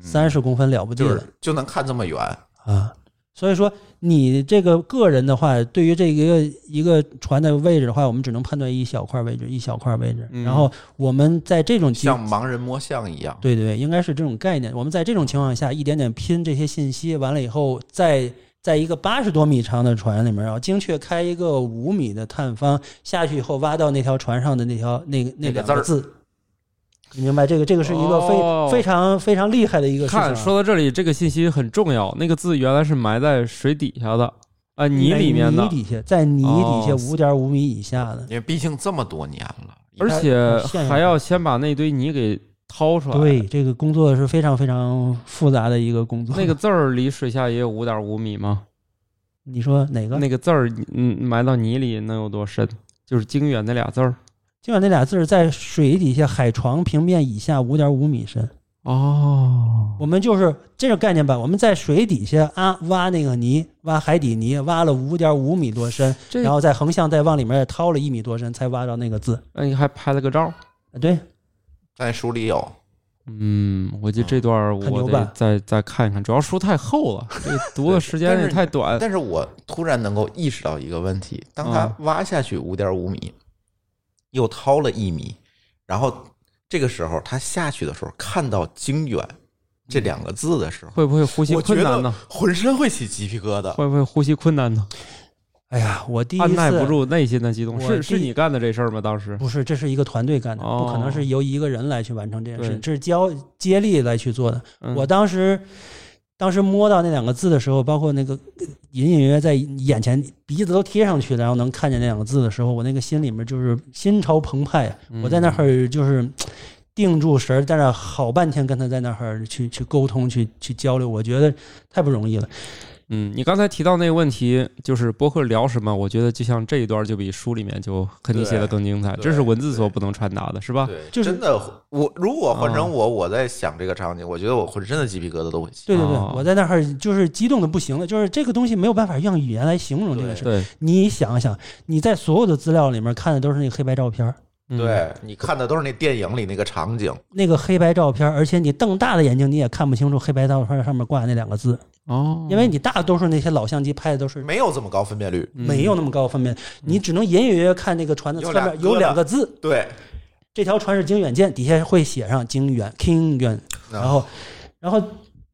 三十公分了不地了嗯就是就能看这么远。啊。所以说，你这个个人的话，对于这一个一个船的位置的话，我们只能判断一小块位置，一小块位置。嗯然后我们在这种像盲人摸象一样。对对对，应该是这种概念。我们在这种情况下，一点点拼这些信息，完了以后，在在一个八十多米长的船里面，然后精确开一个五米的探方下去以后，挖到那条船上的那条那个那两个字。你明白这个？这个是一个非、哦非常非常厉害的一个事情啊、看，说到这里，这个信息很重要。那个字原来是埋在水底下的，啊，泥里面的泥，底下，在泥底下哦五点五米以下的。因为毕竟这么多年了，而且还要先把那堆泥给掏出来。对，，这个工作是非常非常复杂的一个工作。那个字儿离水下也有五点五米吗？你说哪个？那个字儿，嗯，埋到泥里能有多深？就是“精远”那俩字儿。今晚那俩字儿在水底下海床平面以下五点五米深。哦，我们就是这个概念吧。我们在水底下啊挖那个泥，挖海底泥，挖了五点五米多深，然后再横向再往里面掏了一米多深，才挖到那个字。那你还拍了个照？啊对，在书里有。嗯，我记得这段我再再看一看，主要书太厚了，这读的时间也太短。但是我突然能够意识到一个问题：当他啊挖下去五点五米，又掏了一米，然后这个时候他下去的时候看到“精远”这两个字的时候，会不会呼吸困难呢？浑身会起鸡皮疙瘩。会不会呼吸困难呢？哎呀，我第一按耐不次住内心的激动，是是你干的这事儿吗？当时不是，这是一个团队干的，哦不可能是由一个人来去完成这件事，对这是交接力来去做的。嗯我当时当时摸到那两个字的时候，包括那个呃隐隐约约在眼前，鼻子都贴上去了，然后能看见那两个字的时候，我那个心里面就是心潮澎湃。嗯我在那儿就是定住神儿，在那儿好半天跟他在那儿去去沟通、去去交流，我觉得太不容易了。嗯，你刚才提到那个问题，就是博客聊什么？我觉得就像这一段就比书里面就肯定写的更精彩，这是文字所不能传达的，是吧？对，就是真的，我如果换啊成我，我在想这个场景，我觉得我浑身的鸡皮疙瘩都会起。对对对，哦我在那儿就是激动的不行了，就是这个东西没有办法用语言来形容这个事。对，你想想，你在所有的资料里面看的都是那个黑白照片对，你看的都是那电影里那个场景，那个黑白照片，而且你瞪大的眼睛你也看不清楚黑白照片上面挂的那两个字，哦，因为你大多数那些老相机拍的都是没有这么高分辨率。嗯。没有那么高分辨，你只能隐隐约约看那个船的侧面有两个字，对，这条船是经远舰，底下会写上经远 King 远，然后然后。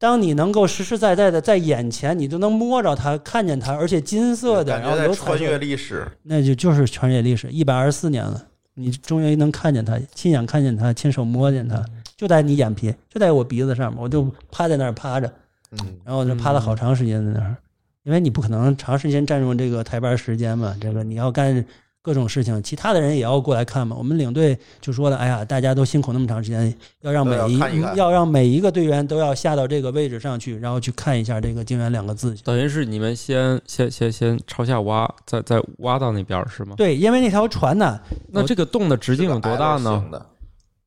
当你能够实实在在的在眼前，你就能摸着它、看见它，而且金色的，感觉在然后有穿越，历史。那就就是穿越历史，一百二十四年了，你终于能看见他，亲眼看见他，亲手摸见他，就在你眼皮，就在我鼻子上面，我就趴在那儿趴着，嗯，然后就趴了好长时间在那儿，因为你不可能长时间占用这个台班时间嘛，这个你要干各种事情，其他的人也要过来看嘛。我们领队就说了，哎呀，大家都辛苦那么长时间，要让每一要让每一个队员都要下到这个位置上去，然后去看一下这个“精元”两个字。等于是你们先先先先朝下挖，再再挖到那边儿是吗？对，因为那条船呢，那这个洞的直径有多大呢？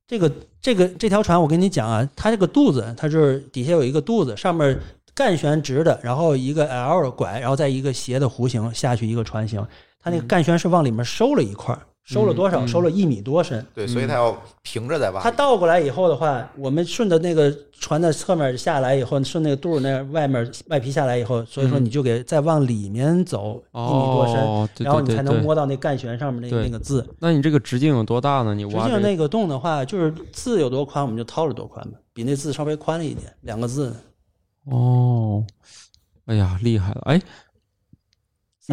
这个这个这条船，我跟你讲啊，它这个肚子，它是底下有一个肚子，上面干旋直的，然后一个 L 拐，然后再一个斜的弧形下去一个船型。它那个干旋是往里面收了一块儿，收了多少？嗯收了一米多深。对，所以它要平着再挖。它倒过来以后的话，我们顺着那个船的侧面下来以后，顺那个肚儿那外面外皮下来以后，所以说嗯你就给再往里面走一米多深，哦，对然后你才能。摸到那干旋上面那那个字。那你这个直径有多大呢？你实挖这个际上那个洞的话，就是字有多宽，我们就掏了多宽吧，比那字稍微宽了一点，两个字。哦，哎呀，厉害了！哎，三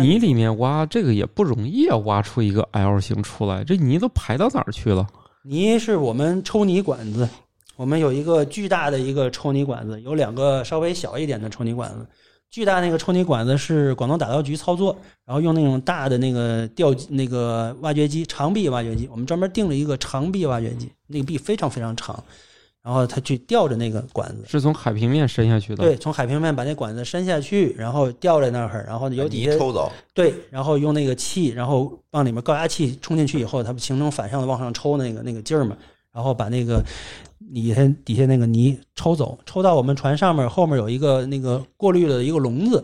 泥里面挖这个也不容易啊，挖出一个 L 型出来，这泥都排到哪儿去了？泥是我们抽泥管子，我们有一个巨大的一个抽泥管子，有两个稍微小一点的抽泥管子。巨大那个抽泥管子是广东打造局操作，然后用那种大的那个吊那个挖掘机，长臂挖掘机，我们专门定了一个长臂挖掘机，那个臂非常非常长，然后他去吊着那个管子，是从海平面伸下去的。对，从海平面把那管子伸下去，然后吊在那儿，然后有底下抽走，对，然后用那个气，然后往里面高压气冲进去以后，它不形成反向的往上抽那个那个劲儿嘛，然后把那个底下底下那个泥抽走，抽到我们船上面，后面有一个那个过滤的一个笼子，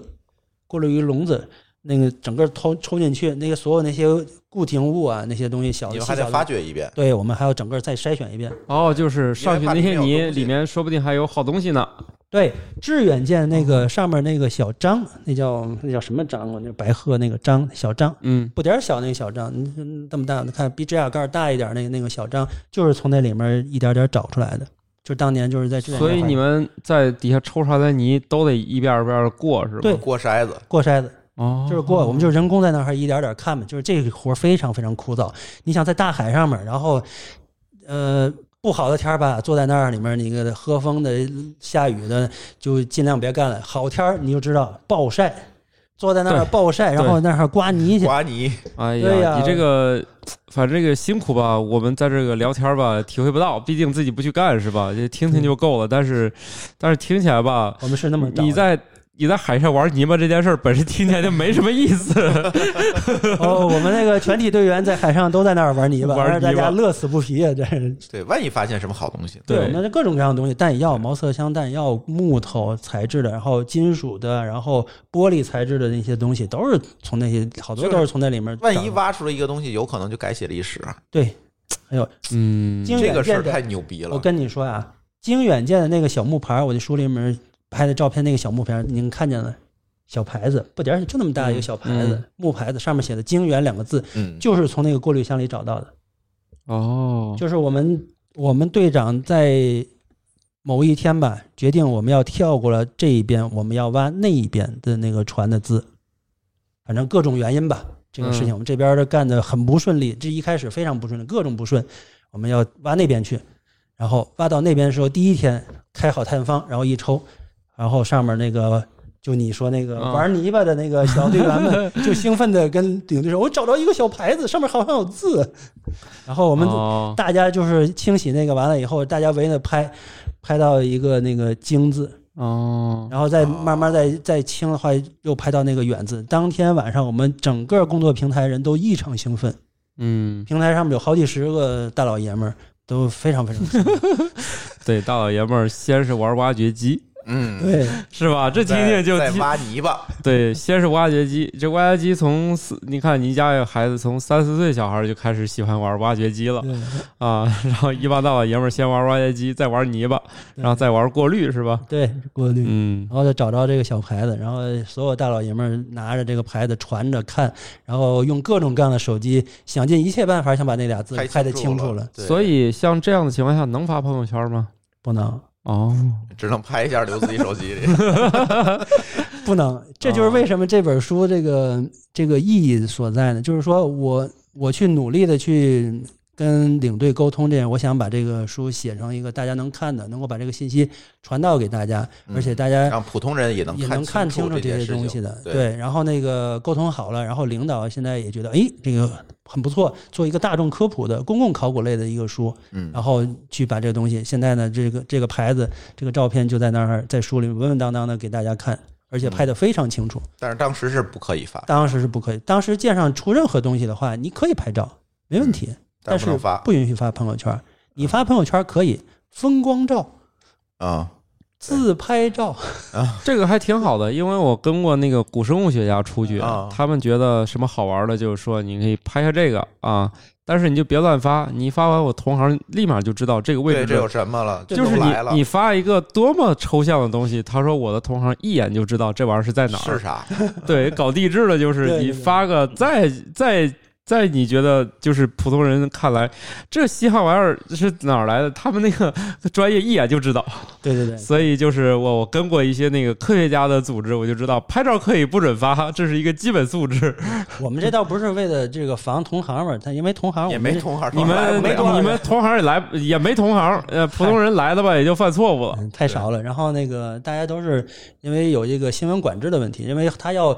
过滤一个笼子，那个整个抽抽进去，那个所有那些固形物啊，那些东西小的你们还得发掘一遍。对我们还要整个再筛选一遍。哦，就是上去那些泥里面说不定还有好东西呢。对，致远舰那个上面那个小章，那叫那叫什么章啊？那白鹤那个章，小章。嗯，不点儿小那个小章，嗯嗯这么大，你看比指甲盖儿大一点儿那个那个小章，就是从那里面一点点找出来的。就当年就是在志愿所以你们在底下抽出来的泥都得一遍儿一遍的过，是吧？对过筛子，过筛子，哦，就是过，我们就是人工在那儿一点点看嘛，就是这个活非常非常枯燥。你想在大海上面，然后呃不好的天儿吧，坐在那儿里面，那个喝风的、下雨的，就尽量别干了。好天儿你就知道暴晒，坐在那儿暴晒，然后那儿刮泥去。刮泥，哎对呀你这个反正这个辛苦吧，我们在这个聊天吧体会不到，毕竟自己不去干是吧？就听听就够了。但是但是听起来吧，我们是那么你在你在海上玩泥巴这件事儿本身听起来就没什么意思。哦，我们那个全体队员在海上都在那儿玩泥巴，玩让大泥巴家乐此不疲啊！这是对，万一发现什么好东西，对我们这各种各样的东西，弹药、毛瑟香弹药、木头材质的，然后金属的，然后玻璃材质的那些东西，都是从那些好多就是都是从那里面。万一挖出了一个东西，有可能就改写历史。对，哎呦嗯，这个事儿太牛逼了我。跟你说啊，经远见的那个小木牌儿，我这书里面拍的照片，那个小木牌儿，您看见了？小牌子，不点儿就那么大一个小牌子，嗯木牌子，上面写的“经远”两个字，嗯，就是从那个过滤箱里找到的。哦，就是我们我们队长在某一天吧，决定我们要跳过了这一边，我们要挖那一边的那个船的字，反正各种原因吧，这个事情嗯我们这边的干的很不顺利，这一开始非常不顺利，各种不顺，我们要挖那边去，然后挖到那边的时候，第一天开好探方，然后一抽，然后上面那个。就你说那个嗯玩泥巴的那个小队员们，就兴奋的跟领队说：“我找着一个小牌子，上面好像有字。”然后我们哦大家就是清洗那个完了以后，大家围着拍，拍到一个那个“京”字，哦，然后再慢慢再再清的话，又拍到那个“远”字。当天晚上，我们整个工作平台人都异常兴奋，嗯，平台上面有好几十个大老爷们儿，都非常非常兴奋。对，大老爷们儿先是玩挖掘机，嗯，对，是吧？这听听就听在挖泥巴，对，先是挖掘机，这挖掘机从四，你看你家有孩子从三四岁小孩就开始喜欢玩挖掘机了对啊，然后一帮大老爷们儿先玩挖掘机，再玩泥巴，然后再玩过滤，是吧？对，过滤。嗯然后就找着这个小牌子，然后所有大老爷们儿拿着这个牌子传着看，然后用各种各样的手机，想尽一切办法想把那俩字拍得清楚了，对所以像这样的情况下，能发朋友圈吗？不能。哦，只能拍一下留自己手机里。不能，这就是为什么这本书这个这个意义所在呢？就是说我我去努力的去跟领队沟通这样，我想把这个书写成一个大家能看的，能够把这个信息传到给大家，而且大家让普通人也能也能看清楚这些东西的。对，对，然后那个沟通好了，然后领导现在也觉得，哎，这个很不错，做一个大众科普的公共考古类的一个书，嗯。然后去把这个东西，现在呢，这个这个牌子，这个照片就在那儿，在书里稳稳当当的给大家看，而且拍得非常清楚。但是当时是不可以发，当时是不可以，当时舰上出任何东西的话，你可以拍照，没问题，但是不允许发朋友圈。你发朋友圈可以风光照、啊。自拍照啊，这个还挺好的，因为我跟过那个古生物学家出去，啊他们觉得什么好玩的，就是说你可以拍下这个啊，但是你就别乱发，你一发完我同行立马就知道这个位对，置这有什么了？就是你来了，你发一个多么抽象的东西，他说我的同行一眼就知道这玩意儿是在哪儿。是啥？对，搞地质的就是你发个再再再你觉得就是普通人看来这稀罕玩意儿是哪儿来的，他们那个专业一眼就知道。对对对，所以就是我我跟过一些那个科学家的组织，我就知道拍照可以不准发，这是一个基本素质。我们这倒不是为了这个防同行嘛，他因为同行也没同行，你们你们同行也来也没同行，呃，普通人来的吧也就犯错误了。嗯 太少了。然后那个大家都是因为有这个新闻管制的问题，因为他要。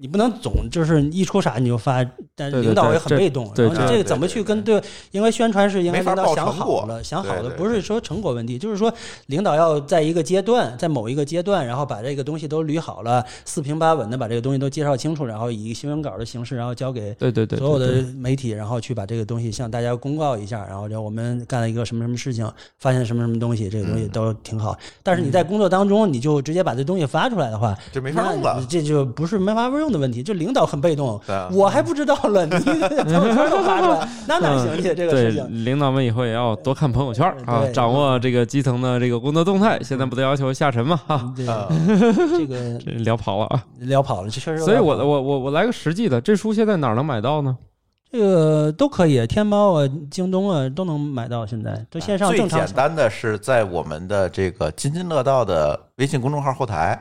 你不能总就是一出啥你就发，但对对领导也很被动。对然后这个怎么去跟对？因为宣传是因为领导想好了，想好了，不是说成果问题，就是说领导要在一个阶段，在某一个阶段，然后把这个东西都捋好了，四平八稳的把这个东西都介绍清楚，然后以新闻稿的形式，然后交给对对对，所有的媒体，然后去把这个东西向大家公告一下，然后就我们干了一个什么什么事情，发现什么什么东西，这个东西都挺好。但是你在工作当中，你就直接把这东西发出来的话，这没法用了这就不是没法用的问题，就领导很被动对啊，我还不知道了，你朋友圈都发出来，那哪行去？这个事情。领导们以后也要多看朋友圈啊，掌握这个基层的这个工作动态。现在不都要求下沉嘛？哈，这个 这聊跑了啊。聊跑了，这确实所以我我我我来个实际的，这书现在哪能买到呢？这个都可以，天猫啊、京东啊都能买到，现在都线上最正常简单的是在我们的这个津津乐道的微信公众号后台，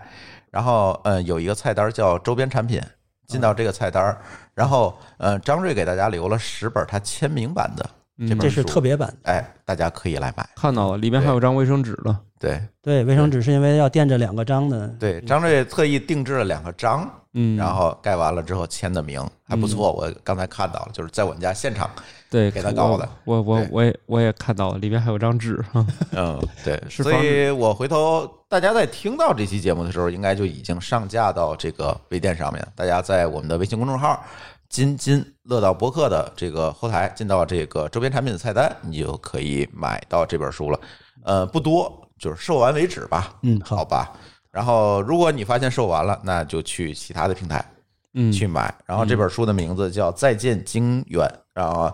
然后呃有一个菜单叫周边产品，进到这个菜单，然后呃张瑞给大家留了十本他签名版的这嗯本这是书特别版。哎，大家可以来买。看到了，里面还有张卫生纸了。对对，卫生纸是因为要垫着两个章的。对，张瑞特意定制了两个章，嗯，然后盖完了之后签的名，还不错。我刚才看到了，就是在我们家现场。对给他搞的我我对我也我也看到了，里面还有张纸。哈 嗯，对，是所以我回头大家在听到这期节目的时候，应该就已经上架到这个微店上面。大家在我们的微信公众号“津津乐道博客”的这个后台，进到这个周边产品的菜单，你就可以买到这本书了。呃，不多，就是售完为止吧。嗯，好好，吧。然后，如果你发现售完了，那就去其他的平台嗯，去买。然后这本书的名字叫《再见经远》，然后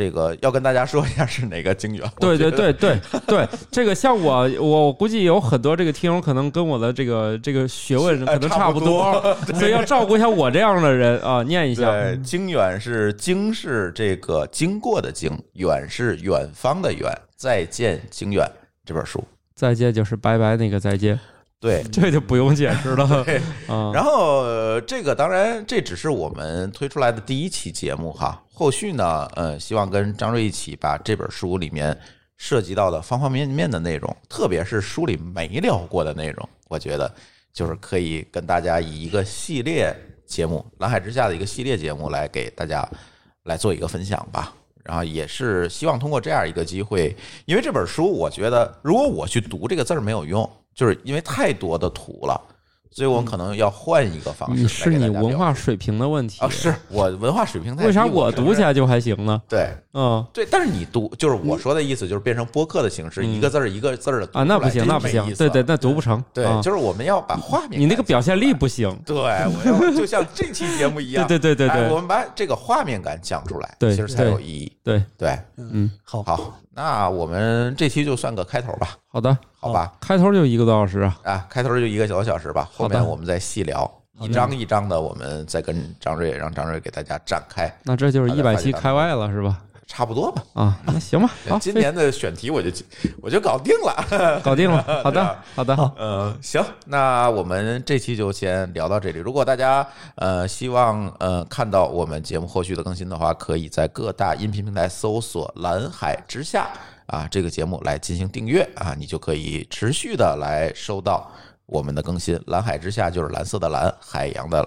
这个要跟大家说一下是哪个精元。对对对对对，这个像我我估计有很多这个听友可能跟我的这个这个学问可能差不多，所以要照顾一下我这样的人啊，念一下。对，经远是经是这个经过的经，远是远方的远。再见，经远这本书。再见就是拜拜那个再见。对，这就不用解释了。对，然后这个当然这只是我们推出来的第一期节目哈，后续呢，呃，希望跟张瑞一起把这本书里面涉及到的方方面面的内容，特别是书里没聊过的内容，我觉得就是可以跟大家以一个系列节目《蓝海之下》的一个系列节目来给大家来做一个分享吧。然后也是希望通过这样一个机会，因为这本书，我觉得如果我去读这个字儿没有用。就是因为太多的图了。所以我们可能要换一个方式。是你文化水平的问题啊！是我文化水平太……为啥我读起来就还行呢？对，嗯，对。但是你读，就是我说的意思，就是变成播客的形式，一个字儿一个字儿的啊，那不行，那不行。对对，那读不成。对，就是我们要把画面，你那个表现力不行。对，我要就像这期节目一样，对对对对，我们把这个画面感讲出来，对，其实才有意义。对对，嗯，好，好。那我们这期就算个开头吧。好的，好吧，开头就一个多小时啊。啊，开头就一个多小时吧。后面我们再细聊，一张一张的，我们再跟张瑞，让张瑞给大家展开。那这就是一百期开外了，是吧？差不多吧。啊，那行吧。好，今年的选题我就 我就搞定了，搞定了。好的，好的，好。嗯，行，那我们这期就先聊到这里。如果大家呃希望呃看到我们节目后续的更新的话，可以在各大音频平台搜索“蓝海之下”啊这个节目来进行订阅啊，你就可以持续的来收到我们的更新。蓝海之下就是蓝色的蓝，海洋的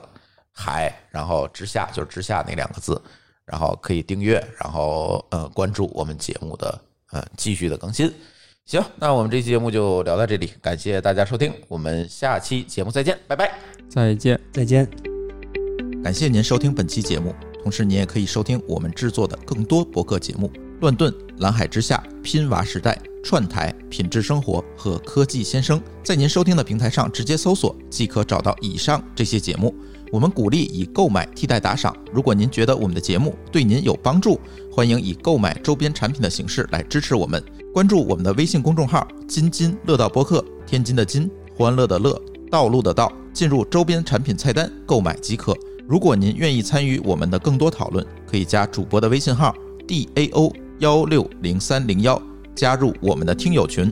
海，然后之下就是之下那两个字。然后可以订阅，然后呃关注我们节目的呃继续的更新。行，那我们这期节目就聊到这里，感谢大家收听，我们下期节目再见，拜拜，再见，再见。感谢您收听本期节目，同时您也可以收听我们制作的更多博客节目：乱炖、蓝海之下、拼娃时代、串台、品质生活和科技先生。在您收听的平台上直接搜索即可找到以上这些节目。我们鼓励以购买替代打赏。如果您觉得我们的节目对您有帮助，欢迎以购买周边产品的形式来支持我们。关注我们的微信公众号“津津乐道播客”，天津的津，欢乐的乐，道路的道，进入周边产品菜单购买即可。如果您愿意参与我们的更多讨论，可以加主播的微信号 d a o 幺六零三零幺，加入我们的听友群。